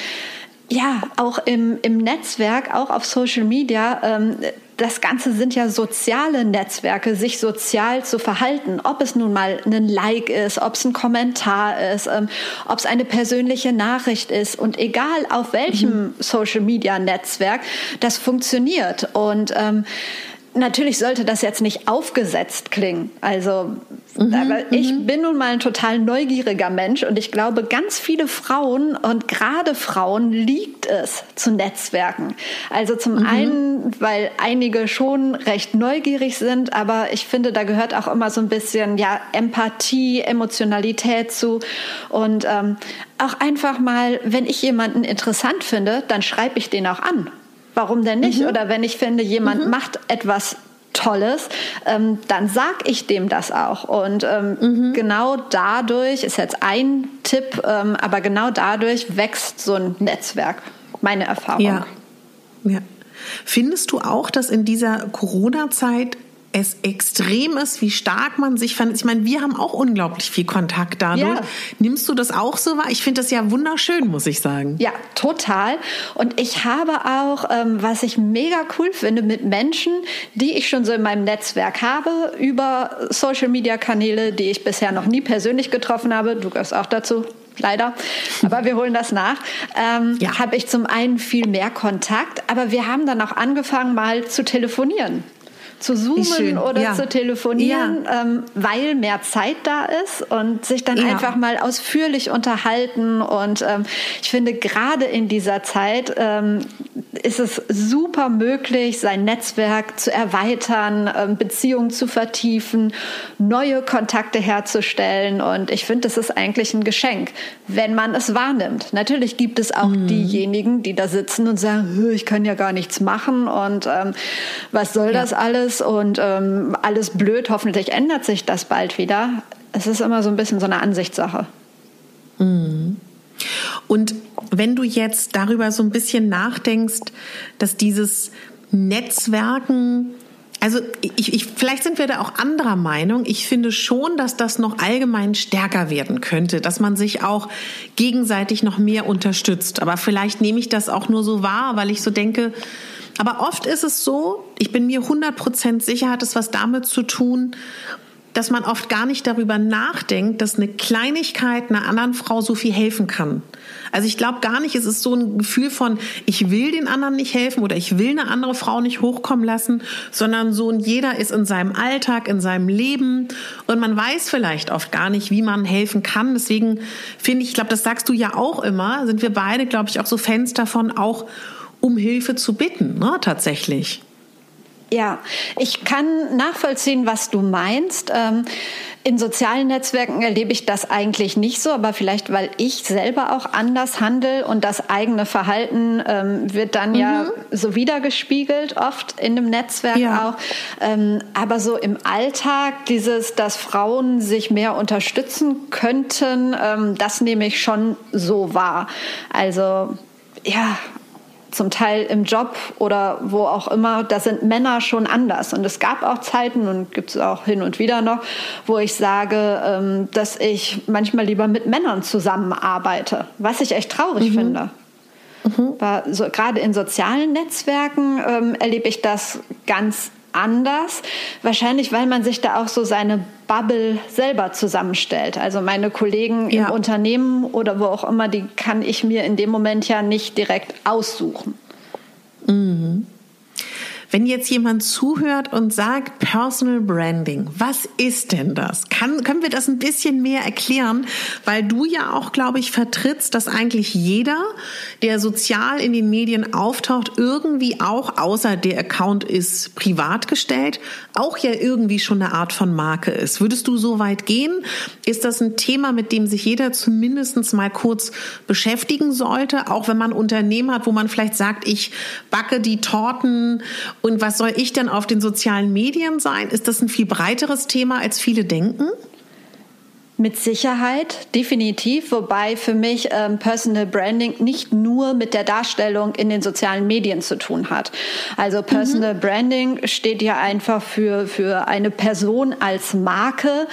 ja, auch im, im Netzwerk, auch auf Social Media, ähm, das Ganze sind ja soziale Netzwerke, sich sozial zu verhalten. Ob es nun mal ein Like ist, ob es ein Kommentar ist, ähm, ob es eine persönliche Nachricht ist und egal auf welchem mhm. Social Media Netzwerk, das funktioniert. Und ähm, Natürlich sollte das jetzt nicht aufgesetzt klingen. Also, mhm, aber ich mhm. bin nun mal ein total neugieriger Mensch und ich glaube, ganz viele Frauen und gerade Frauen liegt es zu Netzwerken. Also zum mhm. einen, weil einige schon recht neugierig sind, aber ich finde, da gehört auch immer so ein bisschen ja Empathie, Emotionalität zu und ähm, auch einfach mal, wenn ich jemanden interessant finde, dann schreibe ich den auch an. Warum denn nicht? Mhm. Oder wenn ich finde, jemand mhm. macht etwas Tolles, ähm, dann sag ich dem das auch. Und ähm, mhm. genau dadurch ist jetzt ein Tipp, ähm, aber genau dadurch wächst so ein Netzwerk. Meine Erfahrung. Ja. ja. Findest du auch, dass in dieser Corona-Zeit es extrem ist, wie stark man sich vernetzt. Ich meine, wir haben auch unglaublich viel Kontakt dadurch. Ja. Nimmst du das auch so wahr? Ich finde das ja wunderschön, muss ich sagen. Ja, total. Und ich habe auch, ähm, was ich mega cool finde, mit Menschen, die ich schon so in meinem Netzwerk habe, über Social-Media-Kanäle, die ich bisher noch nie persönlich getroffen habe. Du gehörst auch dazu leider. Aber wir holen das nach. Ähm, ja. Habe ich zum einen viel mehr Kontakt, aber wir haben dann auch angefangen, mal zu telefonieren zu zoomen oder ja. zu telefonieren, ja. ähm, weil mehr Zeit da ist und sich dann ja. einfach mal ausführlich unterhalten. Und ähm, ich finde, gerade in dieser Zeit ähm, ist es super möglich, sein Netzwerk zu erweitern, ähm, Beziehungen zu vertiefen, neue Kontakte herzustellen. Und ich finde, das ist eigentlich ein Geschenk, wenn man es wahrnimmt. Natürlich gibt es auch mhm. diejenigen, die da sitzen und sagen, ich kann ja gar nichts machen und ähm, was soll das alles? Ist und ähm, alles blöd. Hoffentlich ändert sich das bald wieder. Es ist immer so ein bisschen so eine Ansichtssache. Mhm. Und wenn du jetzt darüber so ein bisschen nachdenkst, dass dieses Netzwerken also ich, ich, vielleicht sind wir da auch anderer Meinung. Ich finde schon, dass das noch allgemein stärker werden könnte, dass man sich auch gegenseitig noch mehr unterstützt. Aber vielleicht nehme ich das auch nur so wahr, weil ich so denke, aber oft ist es so, ich bin mir 100% sicher, hat es was damit zu tun, dass man oft gar nicht darüber nachdenkt, dass eine Kleinigkeit einer anderen Frau so viel helfen kann. Also ich glaube gar nicht, es ist so ein Gefühl von, ich will den anderen nicht helfen oder ich will eine andere Frau nicht hochkommen lassen, sondern so ein jeder ist in seinem Alltag, in seinem Leben und man weiß vielleicht oft gar nicht, wie man helfen kann. Deswegen finde ich, ich glaube, das sagst du ja auch immer, sind wir beide, glaube ich, auch so Fans davon, auch um Hilfe zu bitten, ne, tatsächlich. Ja, ich kann nachvollziehen, was du meinst. Ähm, in sozialen Netzwerken erlebe ich das eigentlich nicht so, aber vielleicht, weil ich selber auch anders handle und das eigene Verhalten ähm, wird dann mhm. ja so wiedergespiegelt, oft in dem Netzwerk ja. auch. Ähm, aber so im Alltag, dieses, dass Frauen sich mehr unterstützen könnten, das nehme ich schon so wahr. Also ja, zum Teil im Job oder wo auch immer, da sind Männer schon anders. Und es gab auch Zeiten und gibt es auch hin und wieder noch, wo ich sage, ähm, dass ich manchmal lieber mit Männern zusammenarbeite, was ich echt traurig mhm. finde. Mhm. So, gerade in sozialen Netzwerken ähm, erlebe ich das ganz anders. Wahrscheinlich, weil man sich da auch so seine Bubble selber zusammenstellt. Also meine Kollegen ja. im Unternehmen oder wo auch immer, die kann ich mir in dem Moment ja nicht direkt aussuchen. Mhm. Wenn jetzt jemand zuhört und sagt Personal Branding, was ist denn das? Kann, können wir das ein bisschen mehr erklären? Weil du ja auch, glaube ich, vertrittst, dass eigentlich jeder, der sozial in den Medien auftaucht, irgendwie auch, außer der Account ist privat gestellt, auch ja irgendwie schon eine Art von Marke ist. Würdest du so weit gehen? Ist das ein Thema, mit dem sich jeder zumindest mal kurz beschäftigen sollte? Auch wenn man Unternehmen hat, wo man vielleicht sagt, ich backe die Torten und was soll ich denn auf den sozialen Medien sein? Ist das ein viel breiteres Thema, als viele denken? Mit Sicherheit, definitiv. Wobei für mich ähm, Personal Branding nicht nur mit der Darstellung in den sozialen Medien zu tun hat. Also Personal mhm. Branding steht ja einfach für, für eine Person als Marke.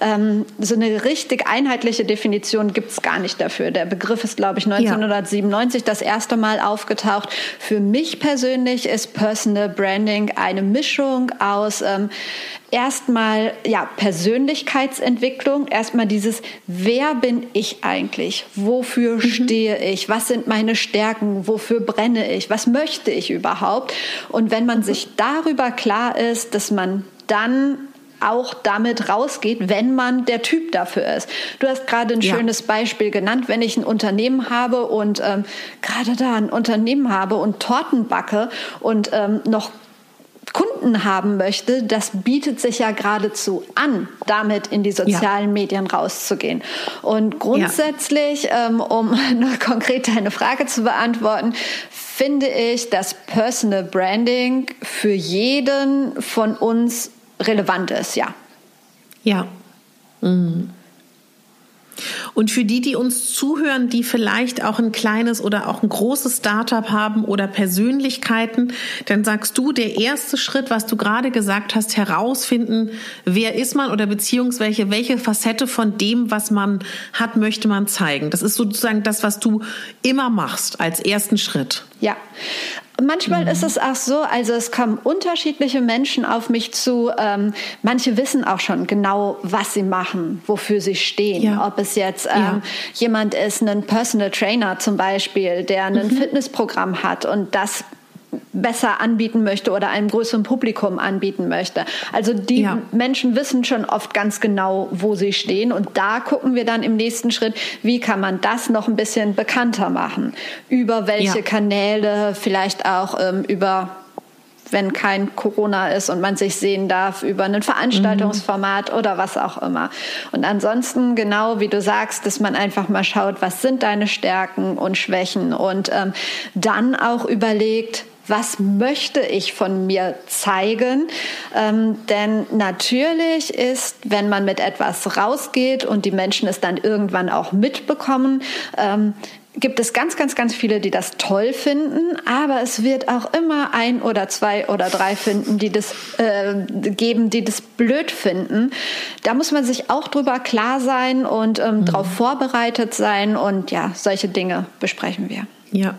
Ähm, so eine richtig einheitliche Definition gibt es gar nicht dafür. Der Begriff ist, glaube ich, 1997 ja. das erste Mal aufgetaucht. Für mich persönlich ist Personal Branding eine Mischung aus ähm, erstmal ja Persönlichkeitsentwicklung, erstmal dieses wer bin ich eigentlich? Wofür mhm. stehe ich? Was sind meine Stärken? Wofür brenne ich? Was möchte ich überhaupt? Und wenn man sich darüber klar ist, dass man dann auch damit rausgeht, wenn man der Typ dafür ist. Du hast gerade ein ja. schönes Beispiel genannt, wenn ich ein Unternehmen habe und ähm, gerade da ein Unternehmen habe und Torten backe und ähm, noch Kunden haben möchte, das bietet sich ja geradezu an, damit in die sozialen ja. Medien rauszugehen. Und grundsätzlich, ja. ähm, um noch konkret deine Frage zu beantworten, finde ich, dass Personal Branding für jeden von uns relevant ist, ja. Ja. Mhm. Und für die, die uns zuhören, die vielleicht auch ein kleines oder auch ein großes Startup haben oder Persönlichkeiten, dann sagst du, der erste Schritt, was du gerade gesagt hast, herausfinden, wer ist man oder beziehungsweise welche Facette von dem, was man hat, möchte man zeigen. Das ist sozusagen das, was du immer machst als ersten Schritt. Ja, Manchmal mhm. ist es auch so, also es kommen unterschiedliche Menschen auf mich zu. Ähm, manche wissen auch schon genau, was sie machen, wofür sie stehen. Ja. Ob es jetzt ähm, ja. jemand ist, ein Personal Trainer zum Beispiel, der ein mhm. Fitnessprogramm hat und das besser anbieten möchte oder einem größeren Publikum anbieten möchte. Also die ja. Menschen wissen schon oft ganz genau, wo sie stehen. Und da gucken wir dann im nächsten Schritt, wie kann man das noch ein bisschen bekannter machen? Über welche ja. Kanäle, vielleicht auch ähm, über wenn kein Corona ist und man sich sehen darf über ein Veranstaltungsformat mhm. oder was auch immer. Und ansonsten genau wie du sagst, dass man einfach mal schaut, was sind deine Stärken und Schwächen und ähm, dann auch überlegt, was möchte ich von mir zeigen? Ähm, denn natürlich ist, wenn man mit etwas rausgeht und die Menschen es dann irgendwann auch mitbekommen, ähm, gibt es ganz, ganz, ganz viele, die das toll finden, aber es wird auch immer ein oder zwei oder drei finden, die das äh, geben, die das blöd finden. Da muss man sich auch drüber klar sein und ähm, mhm. darauf vorbereitet sein und ja, solche Dinge besprechen wir. Ja,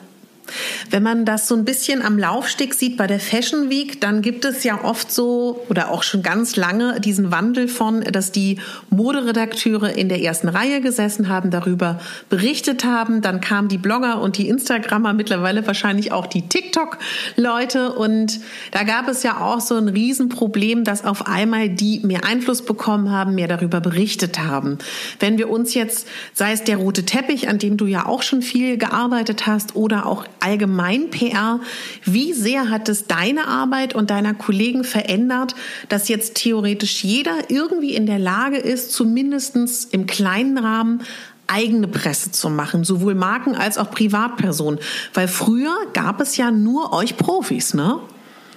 wenn man das so ein bisschen am Laufsteg sieht bei der Fashion Week, dann gibt es ja oft so oder auch schon ganz lange diesen Wandel von, dass die Moderedakteure in der ersten Reihe gesessen haben, darüber berichtet haben. Dann kamen die Blogger und die Instagrammer, mittlerweile wahrscheinlich auch die TikTok-Leute. Und da gab es ja auch so ein Riesenproblem, dass auf einmal die mehr Einfluss bekommen haben, mehr darüber berichtet haben. Wenn wir uns jetzt, sei es der rote Teppich, an dem du ja auch schon viel gearbeitet hast, oder auch allgemein PR. Wie sehr hat es deine Arbeit und deiner Kollegen verändert, dass jetzt theoretisch jeder irgendwie in der Lage ist, zumindestens im kleinen Rahmen eigene Presse zu machen, sowohl Marken als auch Privatpersonen. Weil früher gab es ja nur euch Profis, ne?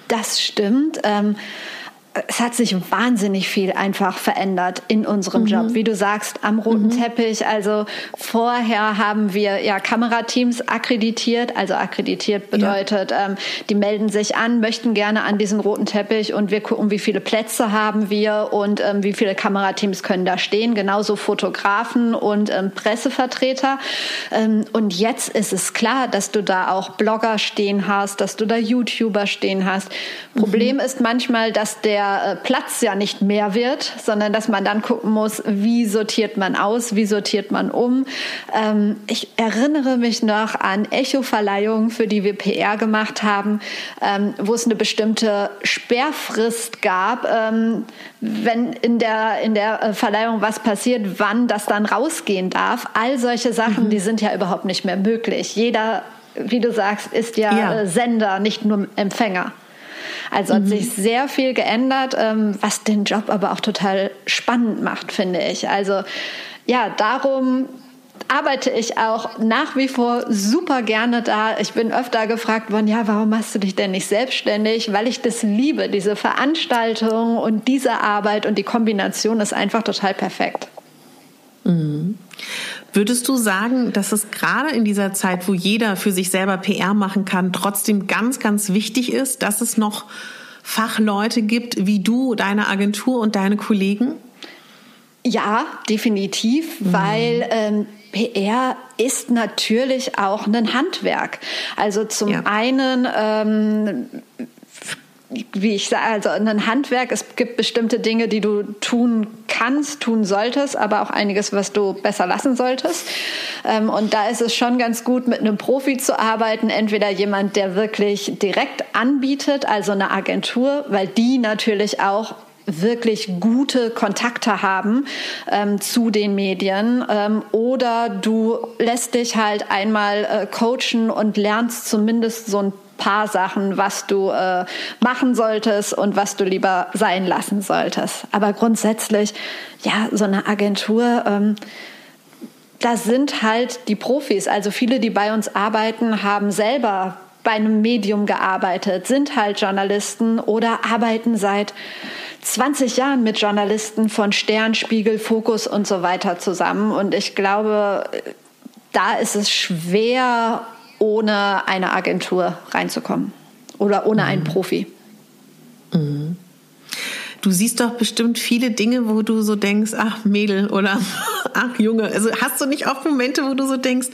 Das stimmt. Ähm es hat sich wahnsinnig viel einfach verändert in unserem mhm. Job. Wie du sagst, am roten mhm. Teppich. Also vorher haben wir ja Kamerateams akkreditiert. Also akkreditiert bedeutet, ja. ähm, die melden sich an, möchten gerne an diesen roten Teppich und wir gucken, wie viele Plätze haben wir und ähm, wie viele Kamerateams können da stehen. Genauso Fotografen und ähm, Pressevertreter. Ähm, und jetzt ist es klar, dass du da auch Blogger stehen hast, dass du da YouTuber stehen hast. Mhm. Problem ist manchmal, dass der der äh, Platz ja nicht mehr wird, sondern dass man dann gucken muss, wie sortiert man aus, wie sortiert man um. Ähm, ich erinnere mich noch an Echo-Verleihungen, für die wir PR gemacht haben, ähm, wo es eine bestimmte Sperrfrist gab, ähm, wenn in der, in der äh, Verleihung was passiert, wann das dann rausgehen darf. All solche Sachen, mhm. die sind ja überhaupt nicht mehr möglich. Jeder wie du sagst, ist ja, ja. Äh, Sender, nicht nur Empfänger. Also hat mhm. sich sehr viel geändert, ähm, was den Job aber auch total spannend macht, finde ich. Also ja, darum arbeite ich auch nach wie vor super gerne da. Ich bin öfter gefragt worden, ja, warum machst du dich denn nicht selbstständig? Weil ich das liebe, diese Veranstaltung und diese Arbeit und die Kombination ist einfach total perfekt. Mhm. Würdest du sagen, dass es gerade in dieser Zeit, wo jeder für sich selber PR machen kann, trotzdem ganz, ganz wichtig ist, dass es noch Fachleute gibt wie du, deine Agentur und deine Kollegen? Ja, definitiv, mhm. weil ähm, PR ist natürlich auch ein Handwerk. Also zum ja. einen ähm, wie ich sage, also ein Handwerk, es gibt bestimmte Dinge, die du tun kannst, tun solltest, aber auch einiges, was du besser lassen solltest. Ähm, und da ist es schon ganz gut, mit einem Profi zu arbeiten, entweder jemand, der wirklich direkt anbietet, also eine Agentur, weil die natürlich auch wirklich gute Kontakte haben ähm, zu den Medien ähm, oder du lässt dich halt einmal äh, coachen und lernst zumindest so ein paar Sachen, was du äh, machen solltest und was du lieber sein lassen solltest. Aber grundsätzlich, ja, so eine Agentur, ähm, das sind halt die Profis. Also viele, die bei uns arbeiten, haben selber bei einem Medium gearbeitet, sind halt Journalisten oder arbeiten seit 20 Jahren mit Journalisten von Stern, Spiegel, Fokus und so weiter zusammen. Und ich glaube, da ist es schwer, ohne eine Agentur reinzukommen oder ohne mhm. einen Profi. Mhm. Du siehst doch bestimmt viele Dinge, wo du so denkst, ach Mädel oder ach Junge. Also hast du nicht oft Momente, wo du so denkst,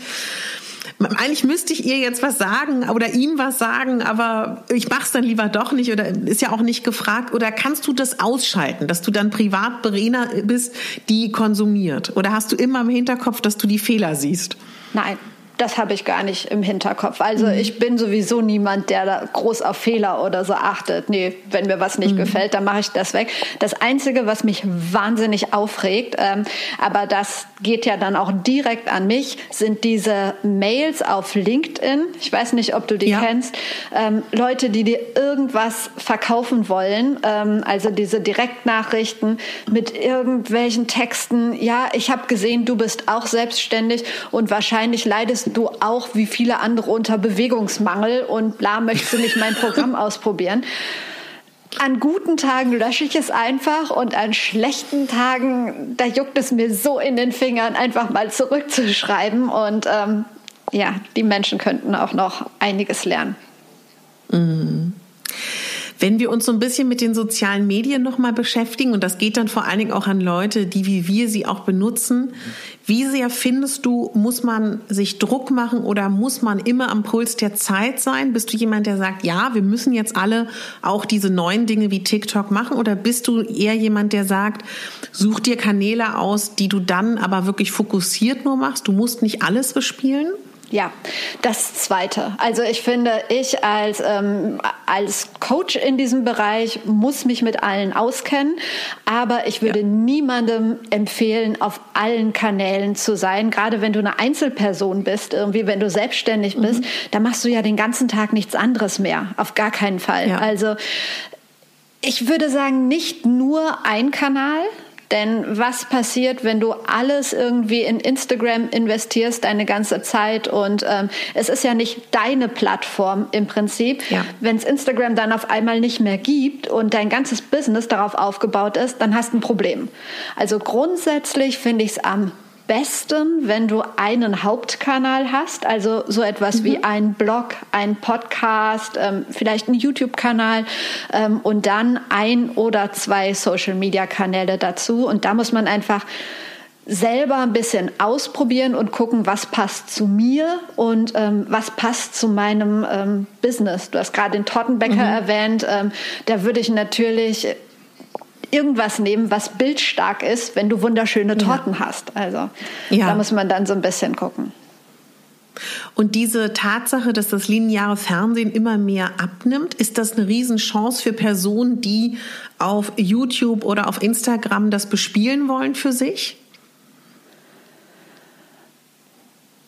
eigentlich müsste ich ihr jetzt was sagen oder ihm was sagen, aber ich mach's dann lieber doch nicht oder ist ja auch nicht gefragt. Oder kannst du das ausschalten, dass du dann privat Berena bist, die konsumiert? Oder hast du immer im Hinterkopf, dass du die Fehler siehst? Nein, das habe ich gar nicht im Hinterkopf. Also mhm. ich bin sowieso niemand, der da groß auf Fehler oder so achtet. Nee, wenn mir was nicht mhm. gefällt, dann mache ich das weg. Das Einzige, was mich wahnsinnig aufregt, ähm, aber das geht ja dann auch direkt an mich, sind diese Mails auf LinkedIn. Ich weiß nicht, ob du die ja. kennst. Ähm, Leute, die dir irgendwas verkaufen wollen, ähm, also diese Direktnachrichten mit irgendwelchen Texten. Ja, ich habe gesehen, du bist auch selbstständig und wahrscheinlich leidest du auch wie viele andere unter Bewegungsmangel und bla, möchtest du nicht mein Programm ausprobieren? An guten Tagen lösche ich es einfach und an schlechten Tagen, da juckt es mir so in den Fingern, einfach mal zurückzuschreiben. Und ähm, ja, die Menschen könnten auch noch einiges lernen. Mhm. Wenn wir uns so ein bisschen mit den sozialen Medien nochmal beschäftigen, und das geht dann vor allen Dingen auch an Leute, die wie wir sie auch benutzen, wie sehr findest du, muss man sich Druck machen oder muss man immer am Puls der Zeit sein? Bist du jemand, der sagt, ja, wir müssen jetzt alle auch diese neuen Dinge wie TikTok machen? Oder bist du eher jemand, der sagt, such dir Kanäle aus, die du dann aber wirklich fokussiert nur machst? Du musst nicht alles bespielen? Ja, das Zweite. Also ich finde, ich als, ähm, als Coach in diesem Bereich muss mich mit allen auskennen, aber ich würde ja. niemandem empfehlen, auf allen Kanälen zu sein. Gerade wenn du eine Einzelperson bist, irgendwie wenn du selbstständig bist, mhm. da machst du ja den ganzen Tag nichts anderes mehr. Auf gar keinen Fall. Ja. Also ich würde sagen, nicht nur ein Kanal, Denn was passiert, wenn du alles irgendwie in Instagram investierst, deine ganze Zeit? Und ähm, es ist ja nicht deine Plattform im Prinzip. Ja. Wenn es Instagram dann auf einmal nicht mehr gibt und dein ganzes Business darauf aufgebaut ist, dann hast du ein Problem. Also grundsätzlich finde ich es am besten, wenn du einen Hauptkanal hast, also so etwas mhm. wie ein Blog, ein Podcast, ähm, vielleicht ein YouTube-Kanal ähm, und dann ein oder zwei Social-Media-Kanäle dazu. Und da muss man einfach selber ein bisschen ausprobieren und gucken, was passt zu mir und ähm, was passt zu meinem ähm, Business. Du hast gerade den Tortenbäcker mhm. erwähnt. Ähm, da würde ich natürlich irgendwas nehmen, was bildstark ist, wenn du wunderschöne Torten ja. hast. Also ja. da muss man dann so ein bisschen gucken. Und diese Tatsache, dass das lineare Fernsehen immer mehr abnimmt, ist das eine Riesenchance für Personen, die auf YouTube oder auf Instagram das bespielen wollen für sich?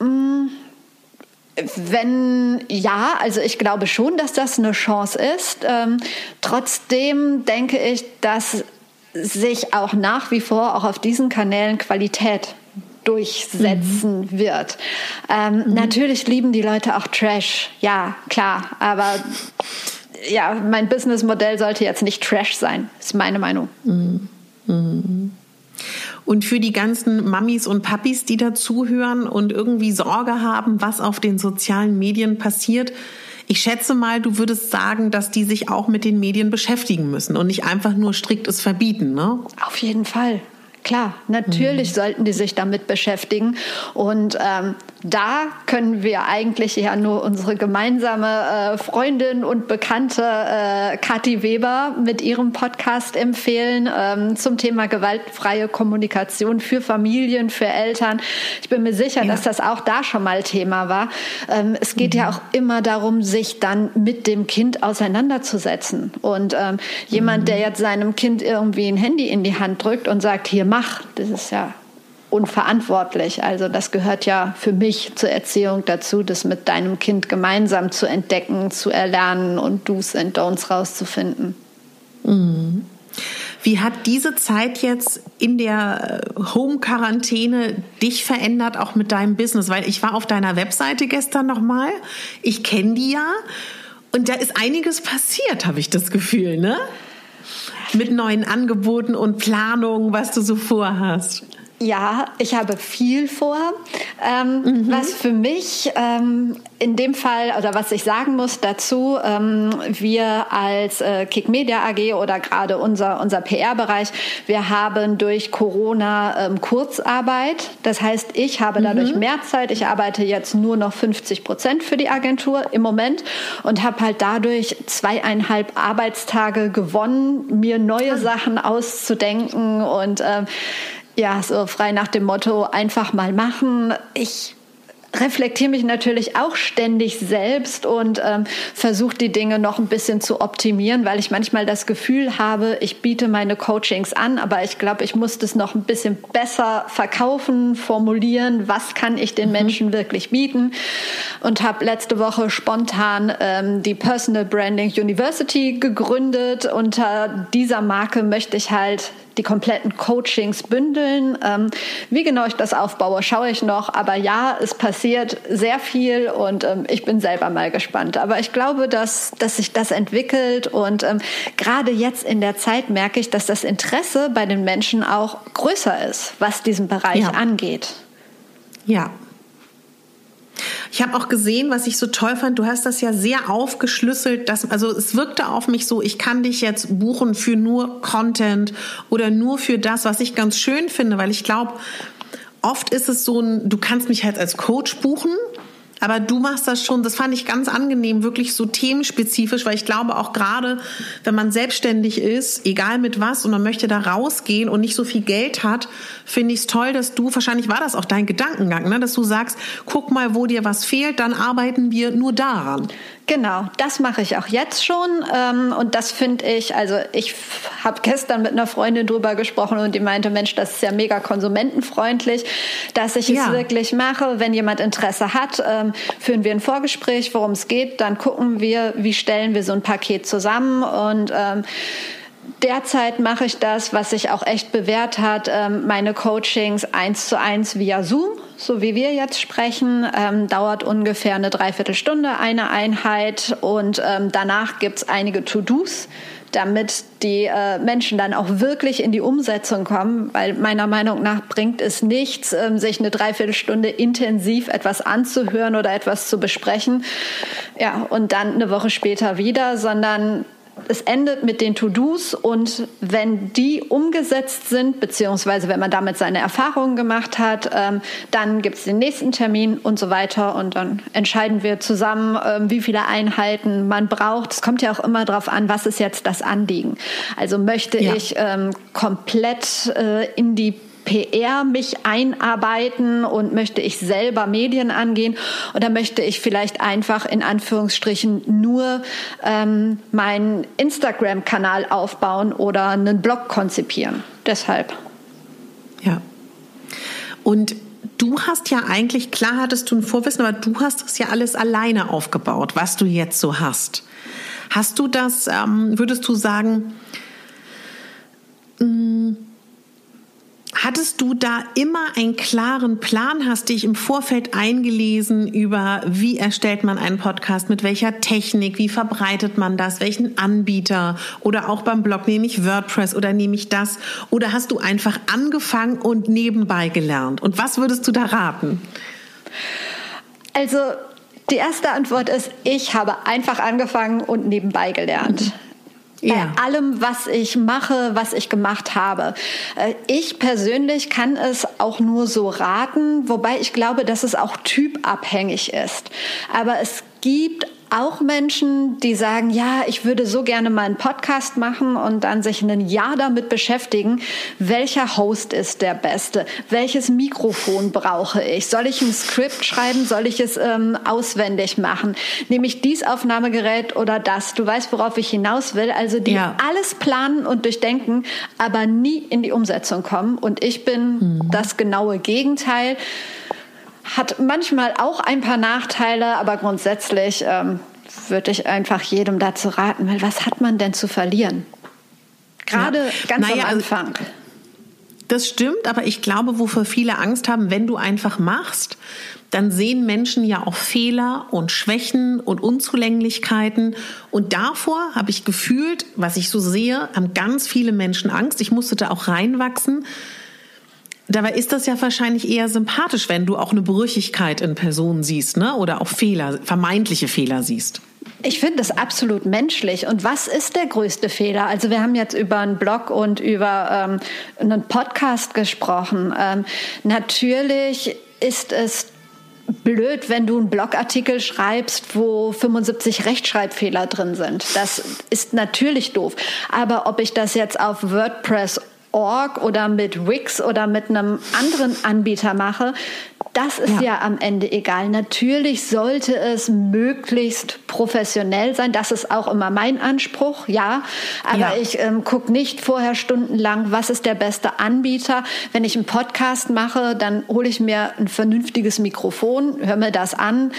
Mm, wenn ja, also ich glaube schon, dass das eine Chance ist. Ähm, trotzdem denke ich, dass sich auch nach wie vor auch auf diesen Kanälen Qualität durchsetzen mhm. wird. Ähm, mhm. Natürlich lieben die Leute auch Trash, ja, klar, aber ja, mein Businessmodell sollte jetzt nicht Trash sein, ist meine Meinung. Mhm. Und für die ganzen Mamis und Papis, die dazuhören und irgendwie Sorge haben, was auf den sozialen Medien passiert, ich schätze mal, du würdest sagen, dass die sich auch mit den Medien beschäftigen müssen und nicht einfach nur strikt es verbieten, ne? Auf jeden Fall. Klar, natürlich mhm. sollten die sich damit beschäftigen. Und ähm, da können wir eigentlich ja nur unsere gemeinsame äh, Freundin und Bekannte äh, Kathi Weber mit ihrem Podcast empfehlen ähm, zum Thema gewaltfreie Kommunikation für Familien, für Eltern. Ich bin mir sicher, ja. dass das auch da schon mal Thema war. Ähm, es geht mhm. ja auch immer darum, sich dann mit dem Kind auseinanderzusetzen. Und ähm, jemand, mhm. der jetzt seinem Kind irgendwie ein Handy in die Hand drückt und sagt, hier mach, das ist ja unverantwortlich. Also das gehört ja für mich zur Erziehung dazu, das mit deinem Kind gemeinsam zu entdecken, zu erlernen und Do's and Don'ts rauszufinden. Mhm. Wie hat diese Zeit jetzt in der äh, Home-Quarantäne dich verändert, auch mit deinem Business? Weil ich war auf deiner Webseite gestern nochmal. Ich kenne die ja. Und da ist einiges passiert, habe ich das Gefühl, ne? Mit neuen Angeboten und Planungen, was du so vorhast. Ja, ich habe viel vor. Ähm, mhm. Was für mich ähm, in dem Fall, oder was ich sagen muss dazu, ähm, wir als äh, Kick Media AG oder gerade unser, unser PR-Bereich, wir haben durch Corona ähm, Kurzarbeit. Das heißt, ich habe dadurch mhm. mehr Zeit. Ich arbeite jetzt nur noch 50 Prozent für die Agentur im Moment und habe halt dadurch zweieinhalb Arbeitstage gewonnen, mir neue ah. Sachen auszudenken und ähm, ja, so frei nach dem Motto, einfach mal machen. Ich reflektiere mich natürlich auch ständig selbst und ähm, versuche die Dinge noch ein bisschen zu optimieren, weil ich manchmal das Gefühl habe, ich biete meine Coachings an, aber ich glaube, ich muss das noch ein bisschen besser verkaufen, formulieren, was kann ich den mhm. Menschen wirklich bieten und habe letzte Woche spontan ähm, die Personal Branding University gegründet. Unter dieser Marke möchte ich halt die kompletten Coachings bündeln. Ähm, wie genau ich das aufbaue, schaue ich noch. Aber ja, es passiert sehr viel und ähm, ich bin selber mal gespannt. Aber ich glaube, dass, dass sich das entwickelt und ähm, gerade jetzt in der Zeit merke ich, dass das Interesse bei den Menschen auch größer ist, was diesen Bereich ja. angeht. Ja, ich habe auch gesehen, was ich so toll fand, du hast das ja sehr aufgeschlüsselt, dass, also es wirkte auf mich so, ich kann dich jetzt buchen für nur Content oder nur für das, was ich ganz schön finde, weil ich glaube, oft ist es so ein, du kannst mich halt als Coach buchen, aber du machst das schon, das fand ich ganz angenehm, wirklich so themenspezifisch, weil ich glaube auch gerade, wenn man selbstständig ist, egal mit was, und man möchte da rausgehen und nicht so viel Geld hat, finde ich es toll, dass du, wahrscheinlich war das auch dein Gedankengang, ne, dass du sagst, guck mal, wo dir was fehlt, dann arbeiten wir nur daran. Genau, das mache ich auch jetzt schon ähm, und das finde ich, also ich habe gestern mit einer Freundin drüber gesprochen und die meinte, Mensch, das ist ja mega konsumentenfreundlich, dass ich ja. es wirklich mache. Wenn jemand Interesse hat, ähm, führen wir ein Vorgespräch, worum es geht, dann gucken wir, wie stellen wir so ein Paket zusammen. Und ähm, derzeit mache ich das, was sich auch echt bewährt hat, ähm, meine Coachings eins zu eins via Zoom, so wie wir jetzt sprechen, ähm, dauert ungefähr eine Dreiviertelstunde eine Einheit. Und ähm, danach gibt's einige To-Dos damit die äh, Menschen dann auch wirklich in die Umsetzung kommen, weil meiner Meinung nach bringt es nichts, ähm, sich eine Dreiviertelstunde intensiv etwas anzuhören oder etwas zu besprechen, ja, und dann eine Woche später wieder, sondern es endet mit den To-Dos und wenn die umgesetzt sind, beziehungsweise wenn man damit seine Erfahrungen gemacht hat, ähm, dann gibt es den nächsten Termin und so weiter und dann entscheiden wir zusammen, ähm, wie viele Einheiten man braucht. Es kommt ja auch immer darauf an, was ist jetzt das Anliegen. Also möchte ja. ich ähm, komplett äh, in die PR mich einarbeiten und möchte ich selber Medien angehen oder möchte ich vielleicht einfach in Anführungsstrichen nur ähm, meinen Instagram-Kanal aufbauen oder einen Blog konzipieren. Deshalb. Ja. Und du hast ja eigentlich, klar hattest du ein Vorwissen, aber du hast das ja alles alleine aufgebaut, was du jetzt so hast. Hast du das, ähm, würdest du sagen, mh, mm, Hattest du da immer einen klaren Plan? Hast dich im Vorfeld eingelesen über, wie erstellt man einen Podcast, mit welcher Technik, wie verbreitet man das, welchen Anbieter oder auch beim Blog nehme ich WordPress oder nehme ich das? Oder hast du einfach angefangen und nebenbei gelernt? Und was würdest du da raten? Also die erste Antwort ist, ich habe einfach angefangen und nebenbei gelernt ja. bei allem, was ich mache, was ich gemacht habe. Äh, ich persönlich kann es auch nur so raten, wobei ich glaube, dass es auch typabhängig ist. Aber es gibt auch Menschen, die sagen, ja, ich würde so gerne mal einen Podcast machen und dann sich ein Jahr damit beschäftigen, welcher Host ist der beste, welches Mikrofon brauche ich, soll ich ein Skript schreiben, soll ich es ähm, auswendig machen, nehme ich dies Aufnahmegerät oder das, du weißt, worauf ich hinaus will, also die ja. alles planen und durchdenken, aber nie in die Umsetzung kommen. Und ich bin mhm. das genaue Gegenteil hat manchmal auch ein paar Nachteile, aber grundsätzlich ähm, würde ich einfach jedem dazu raten, weil was hat man denn zu verlieren? Gerade ja. ganz naja, am also Anfang. Also, das stimmt, aber ich glaube, wofür viele Angst haben, wenn du einfach machst, dann sehen Menschen ja auch Fehler und Schwächen und Unzulänglichkeiten. Und davor habe ich gefühlt, was ich so sehe, haben ganz viele Menschen Angst. Ich musste da auch reinwachsen, Dabei ist das ja wahrscheinlich eher sympathisch, wenn du auch eine Brüchigkeit in Personen siehst, ne? Oder auch Fehler, vermeintliche Fehler siehst. Ich finde das absolut menschlich. Und was ist der größte Fehler? Also wir haben jetzt über einen Blog und über ähm, einen Podcast gesprochen. Ähm, natürlich ist es blöd, wenn du einen Blogartikel schreibst, wo 75 Rechtschreibfehler drin sind. Das ist natürlich doof. Aber ob ich das jetzt auf WordPress Org oder mit Wix oder mit einem anderen Anbieter mache, das ist ja. ja. am Ende egal. Natürlich sollte es möglichst professionell sein. Das ist auch immer mein Anspruch, ja. Aber ja. ich ähm, gucke nicht vorher stundenlang, was ist der beste Anbieter. Wenn ich einen Podcast mache, dann hole ich mir ein vernünftiges Mikrofon, höre mir das an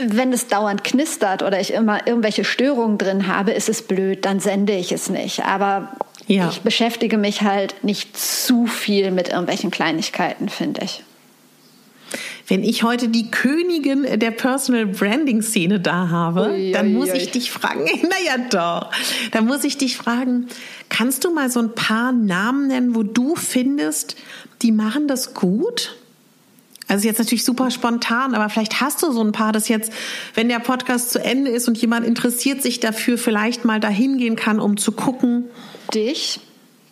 wenn es dauernd knistert oder ich immer irgendwelche Störungen drin habe, ist es blöd, dann sende ich es nicht. Aber ja. ich beschäftige mich halt nicht zu viel mit irgendwelchen Kleinigkeiten, finde ich. Wenn ich heute die Königin der Personal Branding Szene da habe, ui, dann muss ui, ich dich fragen, naja doch, dann muss ich dich fragen, kannst du mal so ein paar Namen nennen, wo du findest, die machen das gut? Also jetzt natürlich super spontan, aber vielleicht hast du so ein paar, das jetzt, wenn der Podcast zu Ende ist und jemand interessiert sich dafür, vielleicht mal dahin gehen kann, um zu gucken. Dich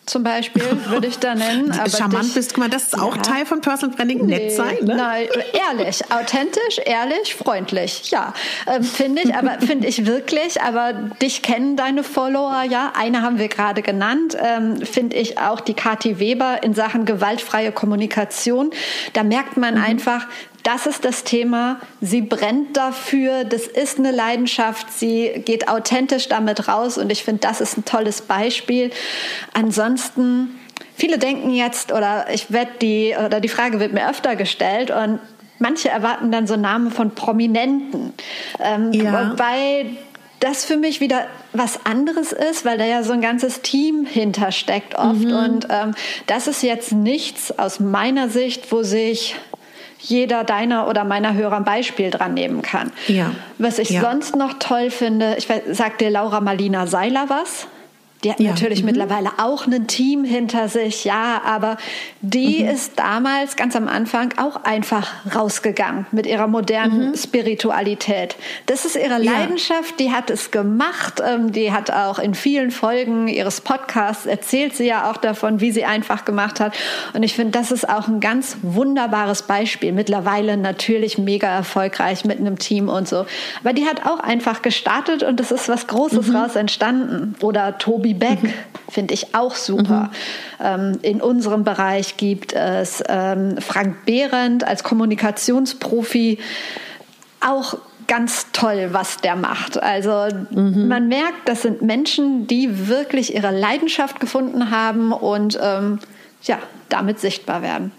zum Beispiel, würde ich da nennen. Aber Charmant dich, bist, guck mal, das ist auch ja. Teil von Personal Branding, nee, nett sein, ne? Nein, ehrlich, authentisch, ehrlich, freundlich, ja, ähm, finde ich, aber finde ich wirklich, aber dich kennen deine Follower, ja, eine haben wir gerade genannt, ähm, finde ich auch die Kathi Weber in Sachen gewaltfreie Kommunikation, da merkt man mhm. einfach, das ist das Thema. Sie brennt dafür. Das ist eine Leidenschaft. Sie geht authentisch damit raus. Und ich finde, das ist ein tolles Beispiel. Ansonsten, viele denken jetzt, oder ich werde die, oder die Frage wird mir öfter gestellt und Manche erwarten dann so Namen von Prominenten. Ähm, ja. Wobei das für mich wieder was anderes ist, weil da ja so ein ganzes Team hintersteckt oft. Mhm. Und ähm, das ist jetzt nichts aus meiner Sicht, wo sich jeder deiner oder meiner Hörer ein Beispiel dran nehmen kann. Ja. Was ich ja. sonst noch toll finde, ich sagt dir Laura Marlina Seiler was? Die hat ja. natürlich mhm. mittlerweile auch ein Team hinter sich, ja, aber die mhm. ist damals ganz am Anfang auch einfach rausgegangen mit ihrer modernen mhm. Spiritualität. Das ist ihre Leidenschaft, ja. die hat es gemacht, ähm, die hat auch in vielen Folgen ihres Podcasts erzählt sie ja auch davon, wie sie einfach gemacht hat. Und ich finde, das ist auch ein ganz wunderbares Beispiel. Mittlerweile natürlich mega erfolgreich mit einem Team und so. Aber die hat auch einfach gestartet und es ist was Großes mhm. raus entstanden. Oder Tobi Beck mhm. finde ich auch super. Mhm. Ähm, in unserem Bereich gibt es ähm, Frank Behrendt als Kommunikationsprofi auch ganz toll, was der macht. Also mhm. man merkt, das sind Menschen, die wirklich ihre Leidenschaft gefunden haben und ähm, ja, damit sichtbar werden.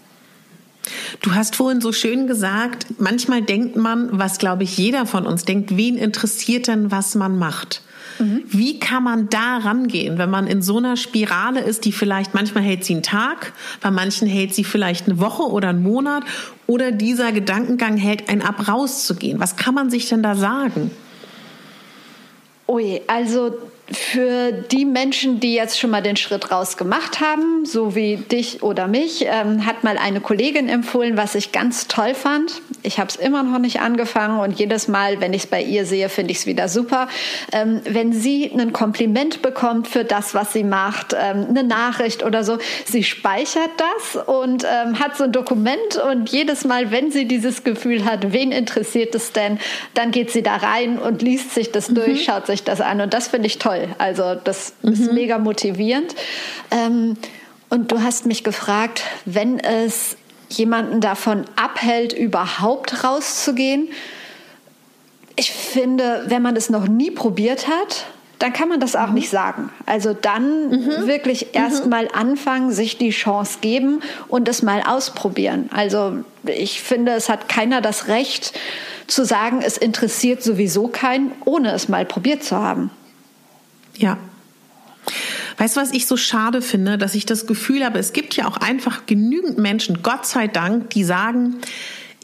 Du hast vorhin so schön gesagt, manchmal denkt man, was glaube ich jeder von uns denkt, wen interessiert denn, was man macht? Mhm. Wie kann man da rangehen, wenn man in so einer Spirale ist, die vielleicht manchmal hält sie einen Tag, bei manchen hält sie vielleicht eine Woche oder einen Monat oder dieser Gedankengang hält einen ab rauszugehen. Was kann man sich denn da sagen? Ui, also für die Menschen, die jetzt schon mal den Schritt raus gemacht haben, so wie dich oder mich, ähm, hat mal eine Kollegin empfohlen, was ich ganz toll fand. Ich habe es immer noch nicht angefangen und jedes Mal, wenn ich es bei ihr sehe, finde ich es wieder super. Ähm, wenn sie ein Kompliment bekommt für das, was sie macht, ähm, eine Nachricht oder so, sie speichert das und ähm, hat so ein Dokument und jedes Mal, wenn sie dieses Gefühl hat, wen interessiert es denn, dann geht sie da rein und liest sich das mhm. durch, schaut sich das an und das finde ich toll toll. Also das mhm. ist mega motivierend. Ähm, und du hast mich gefragt, wenn es jemanden davon abhält, überhaupt rauszugehen. Ich finde, wenn man es noch nie probiert hat, dann kann man das auch mhm. nicht sagen. Also dann mhm. wirklich erst mhm. mal anfangen, sich die Chance geben und es mal ausprobieren. Also ich finde, es hat keiner das Recht zu sagen, es interessiert sowieso keinen, ohne es mal probiert zu haben. Ja. Weißt du, was ich so schade finde, dass ich das Gefühl habe, es gibt ja auch einfach genügend Menschen, Gott sei Dank, die sagen,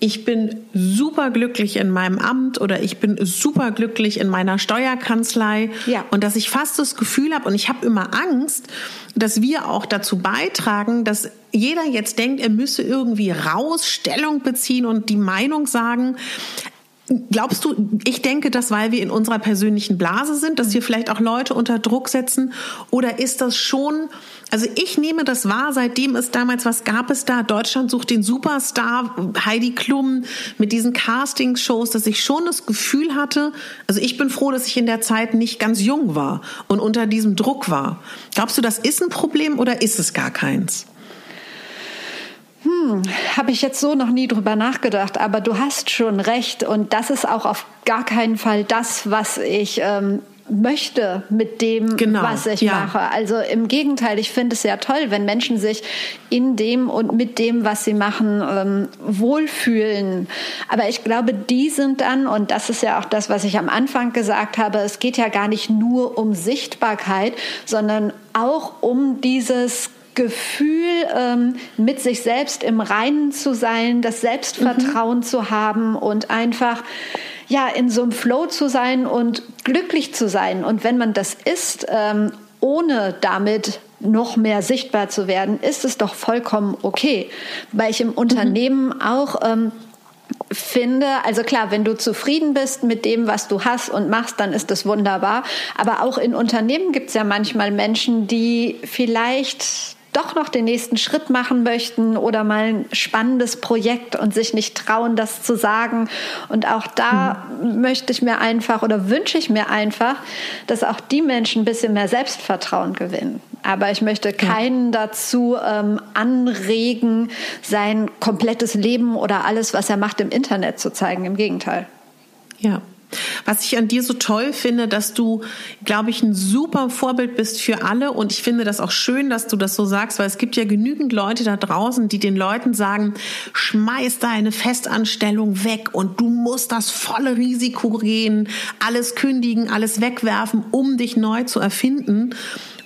ich bin super glücklich in meinem Amt oder ich bin super glücklich in meiner Steuerkanzlei ja. und dass ich fast das Gefühl habe und ich habe immer Angst, dass wir auch dazu beitragen, dass jeder jetzt denkt, er müsse irgendwie raus Stellung beziehen und die Meinung sagen. Glaubst du, ich denke das, weil wir in unserer persönlichen Blase sind, dass wir vielleicht auch Leute unter Druck setzen? Oder ist das schon, also ich nehme das wahr, seitdem es damals, was gab es da? Deutschland sucht den Superstar, Heidi Klum mit diesen Castingshows, dass ich schon das Gefühl hatte, also ich bin froh, dass ich in der Zeit nicht ganz jung war und unter diesem Druck war. Glaubst du, das ist ein Problem oder ist es gar keins? Hm, habe ich jetzt so noch nie drüber nachgedacht, aber du hast schon recht und das ist auch auf gar keinen Fall das, was ich ähm, möchte mit dem, genau, was ich ja. mache. Also im Gegenteil, ich finde es ja toll, wenn Menschen sich in dem und mit dem, was sie machen, ähm, wohlfühlen. Aber ich glaube, die sind dann, und das ist ja auch das, was ich am Anfang gesagt habe, es geht ja gar nicht nur um Sichtbarkeit, sondern auch um dieses Gefühl, ähm, mit sich selbst im Reinen zu sein, das Selbstvertrauen mhm. zu haben und einfach ja in so einem Flow zu sein und glücklich zu sein. Und wenn man das ist, ähm, ohne damit noch mehr sichtbar zu werden, ist es doch vollkommen okay. Weil ich im mhm. Unternehmen auch ähm, finde, also klar, wenn du zufrieden bist mit dem, was du hast und machst, dann ist das wunderbar. Aber auch in Unternehmen gibt es ja manchmal Menschen, die vielleicht doch noch den nächsten Schritt machen möchten oder mal ein spannendes Projekt und sich nicht trauen, das zu sagen. Und auch da hm. möchte ich mir einfach oder wünsche ich mir einfach, dass auch die Menschen ein bisschen mehr Selbstvertrauen gewinnen. Aber ich möchte keinen ja. dazu ähm, anregen, sein komplettes Leben oder alles, was er macht, im Internet zu zeigen. Im Gegenteil. Ja. Was ich an dir so toll finde, dass du, glaube ich, ein super Vorbild bist für alle. Und ich finde das auch schön, dass du das so sagst, weil es gibt ja genügend Leute da draußen, die den Leuten sagen, schmeiß deine Festanstellung weg und du musst das volle Risiko gehen, alles kündigen, alles wegwerfen, um dich neu zu erfinden.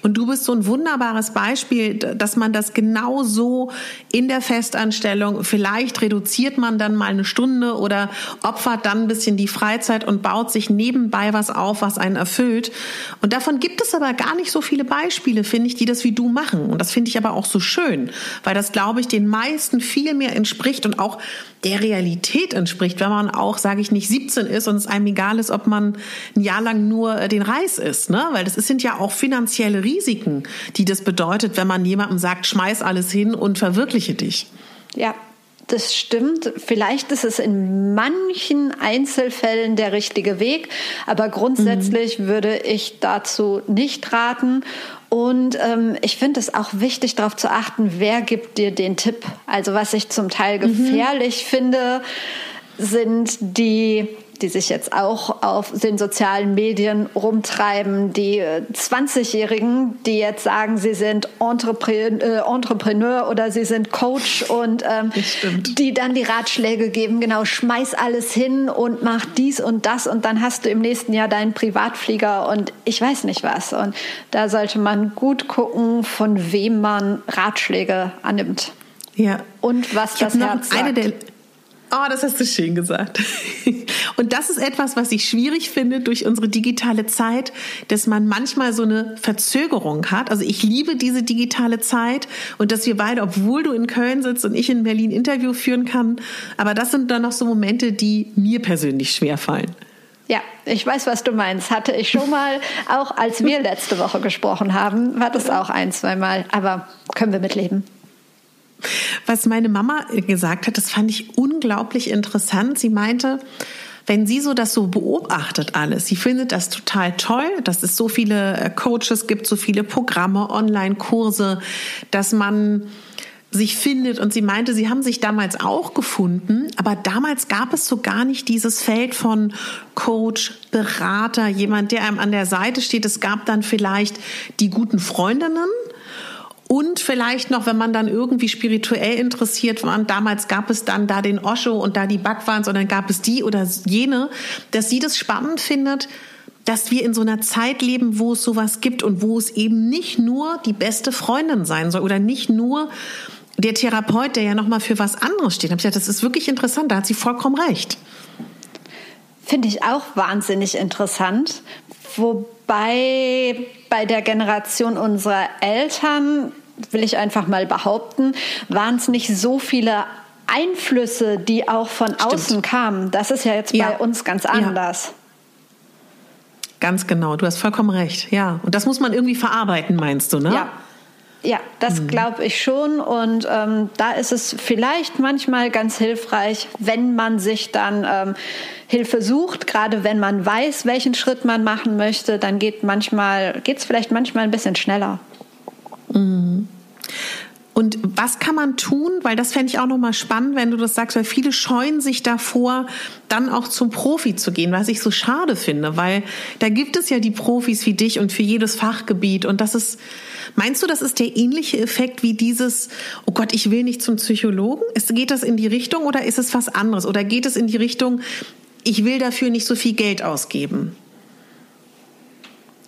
Und du bist so ein wunderbares Beispiel, dass man das genau so in der Festanstellung, vielleicht reduziert man dann mal eine Stunde oder opfert dann ein bisschen die Freizeit und baut sich nebenbei was auf, was einen erfüllt. Und davon gibt es aber gar nicht so viele Beispiele, finde ich, die das wie du machen. Und das finde ich aber auch so schön, weil das, glaube ich, den meisten viel mehr entspricht und auch der Realität entspricht, wenn man auch, sage ich nicht, 17 ist und es einem egal ist, ob man ein Jahr lang nur äh, den Reis isst, ne? Weil das sind ja auch finanzielle Risiken, die das bedeutet, wenn man jemandem sagt, schmeiß alles hin und verwirkliche dich. Ja, das stimmt. Vielleicht ist es in manchen Einzelfällen der richtige Weg, aber grundsätzlich mhm. würde ich dazu nicht raten. Und ähm, ich finde es auch wichtig, darauf zu achten, wer gibt dir den Tipp. Also was ich zum Teil mhm. gefährlich mhm. finde, sind die die sich jetzt auch auf den sozialen Medien rumtreiben, die 20-Jährigen, äh, die jetzt sagen, sie sind Entrepreneur, äh, Entrepreneur oder sie sind Coach und ähm, die dann die Ratschläge geben, genau, schmeiß alles hin und mach dies und das und dann hast du im nächsten Jahr deinen Privatflieger und ich weiß nicht was. Und da sollte man gut gucken, von wem man Ratschläge annimmt. Ja. Und was ich das Herz sagt. Eine der Oh, das hast du schön gesagt. Und das ist etwas, was ich schwierig finde durch unsere digitale Zeit, dass man manchmal so eine Verzögerung hat. Also ich liebe diese digitale Zeit und dass wir beide, obwohl du in Köln sitzt und ich in Berlin Interview führen kann, aber das sind dann noch so Momente, die mir persönlich schwer fallen. Ja, ich weiß, was du meinst. Hatte ich schon mal, auch als wir letzte Woche gesprochen haben, war das auch ein, zwei Mal. Aber können wir mitleben. Was meine Mama gesagt hat, das fand ich unglaublich interessant. Sie meinte, wenn sie so das so beobachtet alles, sie findet das total toll, dass es so viele äh, Coaches gibt, so viele Programme, Online-Kurse, dass man sich findet. Und sie meinte, sie haben sich damals auch gefunden, aber damals gab es so gar nicht dieses Feld von Coach, Berater, jemand, der einem an der Seite steht. Es gab dann vielleicht die guten Freundinnen, und vielleicht noch, wenn man dann irgendwie spirituell interessiert war, damals gab es dann da den Osho und da die Bhagwans und dann gab es die oder jene, dass sie das spannend findet, dass wir in so einer Zeit leben, wo es sowas gibt und wo es eben nicht nur die beste Freundin sein soll oder nicht nur der Therapeut, der ja nochmal für was anderes steht. Da habe ich gesagt, das ist wirklich interessant, da hat sie vollkommen recht. Finde ich auch wahnsinnig interessant. Wobei bei der Generation unserer Eltern, will ich einfach mal behaupten, waren es nicht so viele Einflüsse, die auch von Stimmt. außen kamen. Das ist ja jetzt ja. bei uns ganz anders. Ja. Ganz genau, du hast vollkommen recht. Ja, und das muss man irgendwie verarbeiten, meinst du, ne? Ja. Ja, das mhm. glaube ich schon. Und ähm, da ist es vielleicht manchmal ganz hilfreich, wenn man sich dann ähm, Hilfe sucht, gerade wenn man weiß, welchen Schritt man machen möchte, dann geht manchmal, geht es vielleicht manchmal ein bisschen schneller. Mhm. Und was kann man tun? Weil das fände ich auch nochmal spannend, wenn du das sagst, weil viele scheuen sich davor, dann auch zum Profi zu gehen, was ich so schade finde, weil da gibt es ja die Profis wie dich und für jedes Fachgebiet und das ist, meinst du, das ist der ähnliche Effekt wie dieses, oh Gott, ich will nicht zum Psychologen? Geht das in die Richtung oder ist es was anderes? Oder geht es in die Richtung, ich will dafür nicht so viel Geld ausgeben?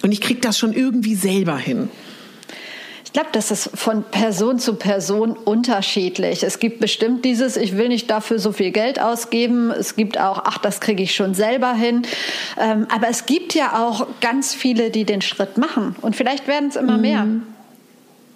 Und ich kriege das schon irgendwie selber hin. Ich glaube, das ist von Person zu Person unterschiedlich. Es gibt bestimmt dieses, ich will nicht dafür so viel Geld ausgeben. Es gibt auch, ach, das kriege ich schon selber hin. Ähm, aber es gibt ja auch ganz viele, die den Schritt machen. Und vielleicht werden es immer mhm. mehr.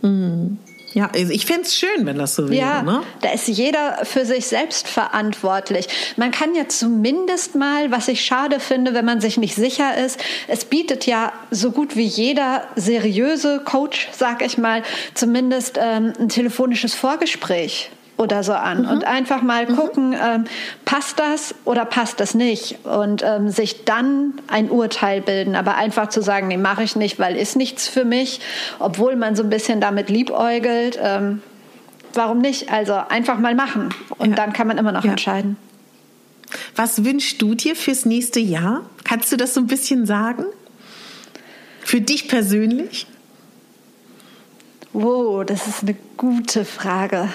Mhm. Ja, also ich fände es schön, wenn das so wäre. Ja, ne? da ist jeder für sich selbst verantwortlich. Man kann ja zumindest mal, was ich schade finde, wenn man sich nicht sicher ist, es bietet ja so gut wie jeder seriöse Coach, sag ich mal, zumindest ähm, ein telefonisches Vorgespräch oder so an mhm. und einfach mal mhm. gucken, ähm, passt das oder passt das nicht und ähm, sich dann ein Urteil bilden, aber einfach zu sagen, nee, mache ich nicht, weil ist nichts für mich, obwohl man so ein bisschen damit liebäugelt, ähm, warum nicht? Also einfach mal machen und ja. dann kann man immer noch ja. entscheiden. Was wünschst du dir fürs nächste Jahr? Kannst du das so ein bisschen sagen? Für dich persönlich? Wow, das ist eine gute Frage.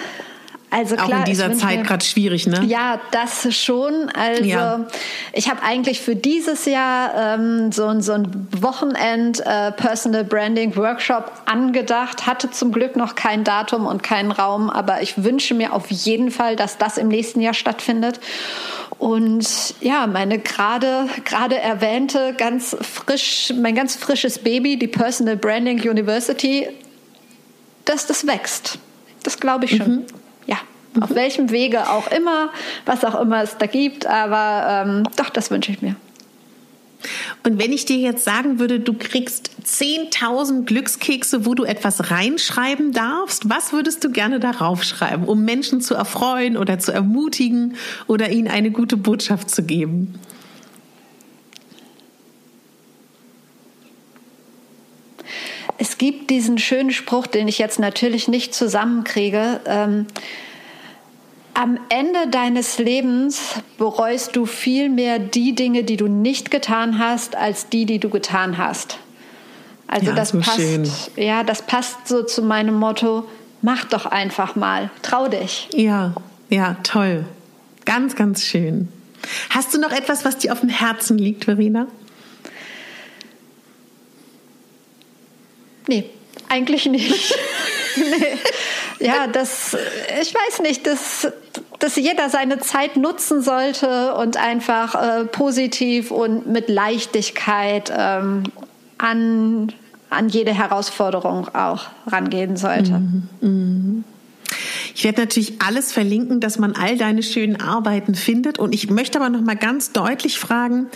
Also klar, auch in dieser Zeit gerade schwierig, ne? Ja, das schon. Also ja. ich habe eigentlich für dieses Jahr ähm, so, so ein Wochenend äh, Personal Branding Workshop angedacht, hatte zum Glück noch kein Datum und keinen Raum, aber ich wünsche mir auf jeden Fall, dass das im nächsten Jahr stattfindet. Und ja, meine gerade gerade erwähnte ganz frisch, mein ganz frisches Baby, die Personal Branding University, dass das wächst. Das glaube ich schon. Mhm. Auf welchem Wege auch immer, was auch immer es da gibt, aber ähm, doch, das wünsche ich mir. Und wenn ich dir jetzt sagen würde, du kriegst 10.000 Glückskekse, wo du etwas reinschreiben darfst, was würdest du gerne darauf schreiben, um Menschen zu erfreuen oder zu ermutigen oder ihnen eine gute Botschaft zu geben? Es gibt diesen schönen Spruch, den ich jetzt natürlich nicht zusammenkriege. Ähm, am Ende deines Lebens bereust du viel mehr die Dinge, die du nicht getan hast, als die, die du getan hast. Also ja, das passt. Schön. Ja, das passt so zu meinem Motto: Mach doch einfach mal, trau dich. Ja, ja, toll, ganz, ganz schön. Hast du noch etwas, was dir auf dem Herzen liegt, Verena? Nee, eigentlich nicht. nee. Ja, das, ich weiß nicht, dass, dass jeder seine Zeit nutzen sollte und einfach äh, positiv und mit Leichtigkeit ähm, an, an jede Herausforderung auch rangehen sollte. Mhm. Mhm. Ich werde natürlich alles verlinken, dass man all deine schönen Arbeiten findet. Und ich möchte aber noch mal ganz deutlich fragen,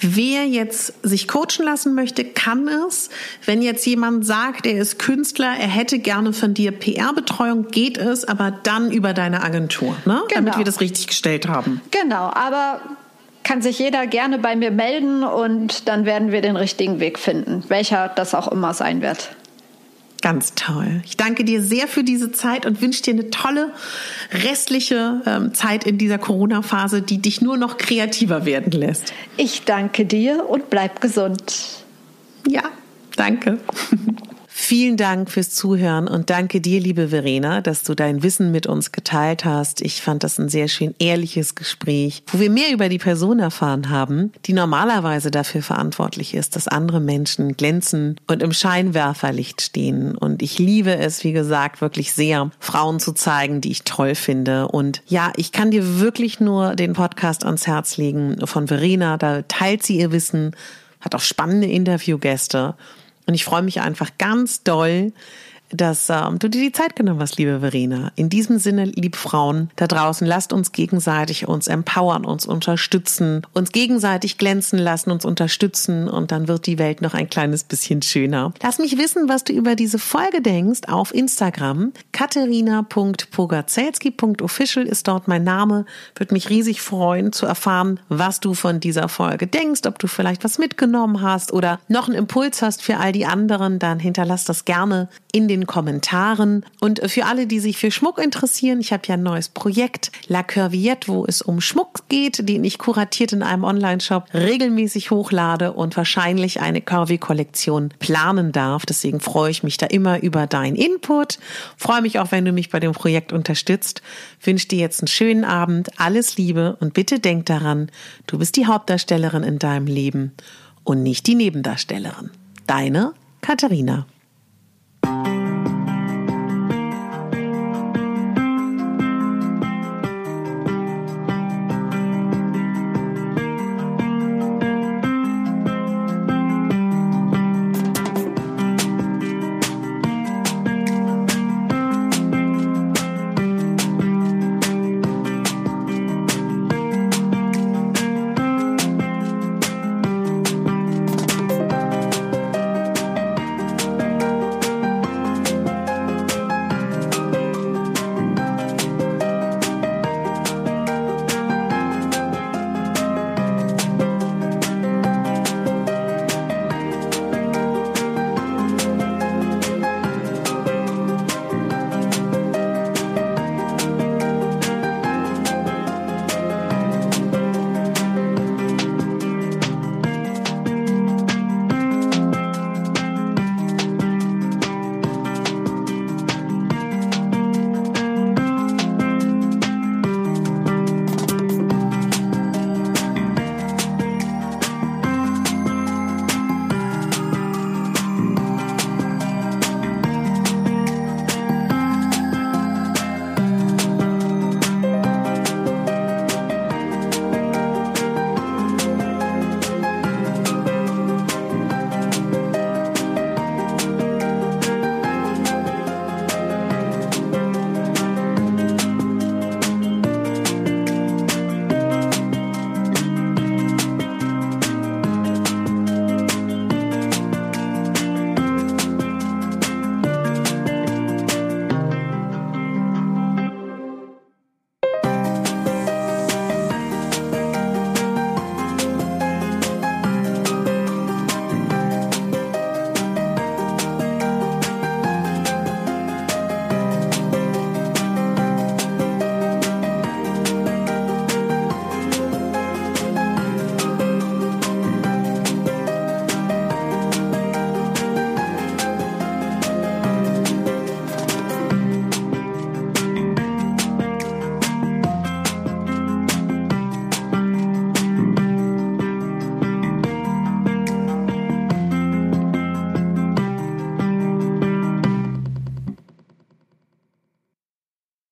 wer jetzt sich coachen lassen möchte, kann es. Wenn jetzt jemand sagt, er ist Künstler, er hätte gerne von dir PR-Betreuung, geht es, aber dann über deine Agentur, ne? Genau. damit wir das richtig gestellt haben. Genau, aber kann sich jeder gerne bei mir melden und dann werden wir den richtigen Weg finden, welcher das auch immer sein wird. Ganz toll. Ich danke dir sehr für diese Zeit und wünsche dir eine tolle restliche ähm, Zeit in dieser Corona-Phase, die dich nur noch kreativer werden lässt. Ich danke dir und bleib gesund. Ja, danke. Vielen Dank fürs Zuhören und danke dir, liebe Verena, dass du dein Wissen mit uns geteilt hast. Ich fand das ein sehr schön ehrliches Gespräch, wo wir mehr über die Person erfahren haben, die normalerweise dafür verantwortlich ist, dass andere Menschen glänzen und im Scheinwerferlicht stehen. Und ich liebe es, wie gesagt, wirklich sehr, Frauen zu zeigen, die ich toll finde. Und ja, ich kann dir wirklich nur den Podcast ans Herz legen von Verena. Da teilt sie ihr Wissen, hat auch spannende Interviewgäste. Und ich freue mich einfach ganz doll, dass ähm, du dir die Zeit genommen hast, liebe Verena. In diesem Sinne, liebe Frauen da draußen, lasst uns gegenseitig uns empowern, uns unterstützen, uns gegenseitig glänzen lassen, uns unterstützen und dann wird die Welt noch ein kleines bisschen schöner. Lass mich wissen, was du über diese Folge denkst auf Instagram. Katharina.pogazelski.official ist dort mein Name. Würde mich riesig freuen zu erfahren, was du von dieser Folge denkst, ob du vielleicht was mitgenommen hast oder noch einen Impuls hast für all die anderen, dann hinterlass das gerne in den Kommentaren. Und für alle, die sich für Schmuck interessieren, ich habe ja ein neues Projekt, La Curviette, wo es um Schmuck geht, den ich kuratiert in einem Online-Shop regelmäßig hochlade und wahrscheinlich eine Curvy-Kollektion planen darf. Deswegen freue ich mich da immer über deinen Input. Freue mich auch, wenn du mich bei dem Projekt unterstützt. Wünsche dir jetzt einen schönen Abend, alles Liebe und bitte denk daran, du bist die Hauptdarstellerin in deinem Leben und nicht die Nebendarstellerin. Deine Katharina.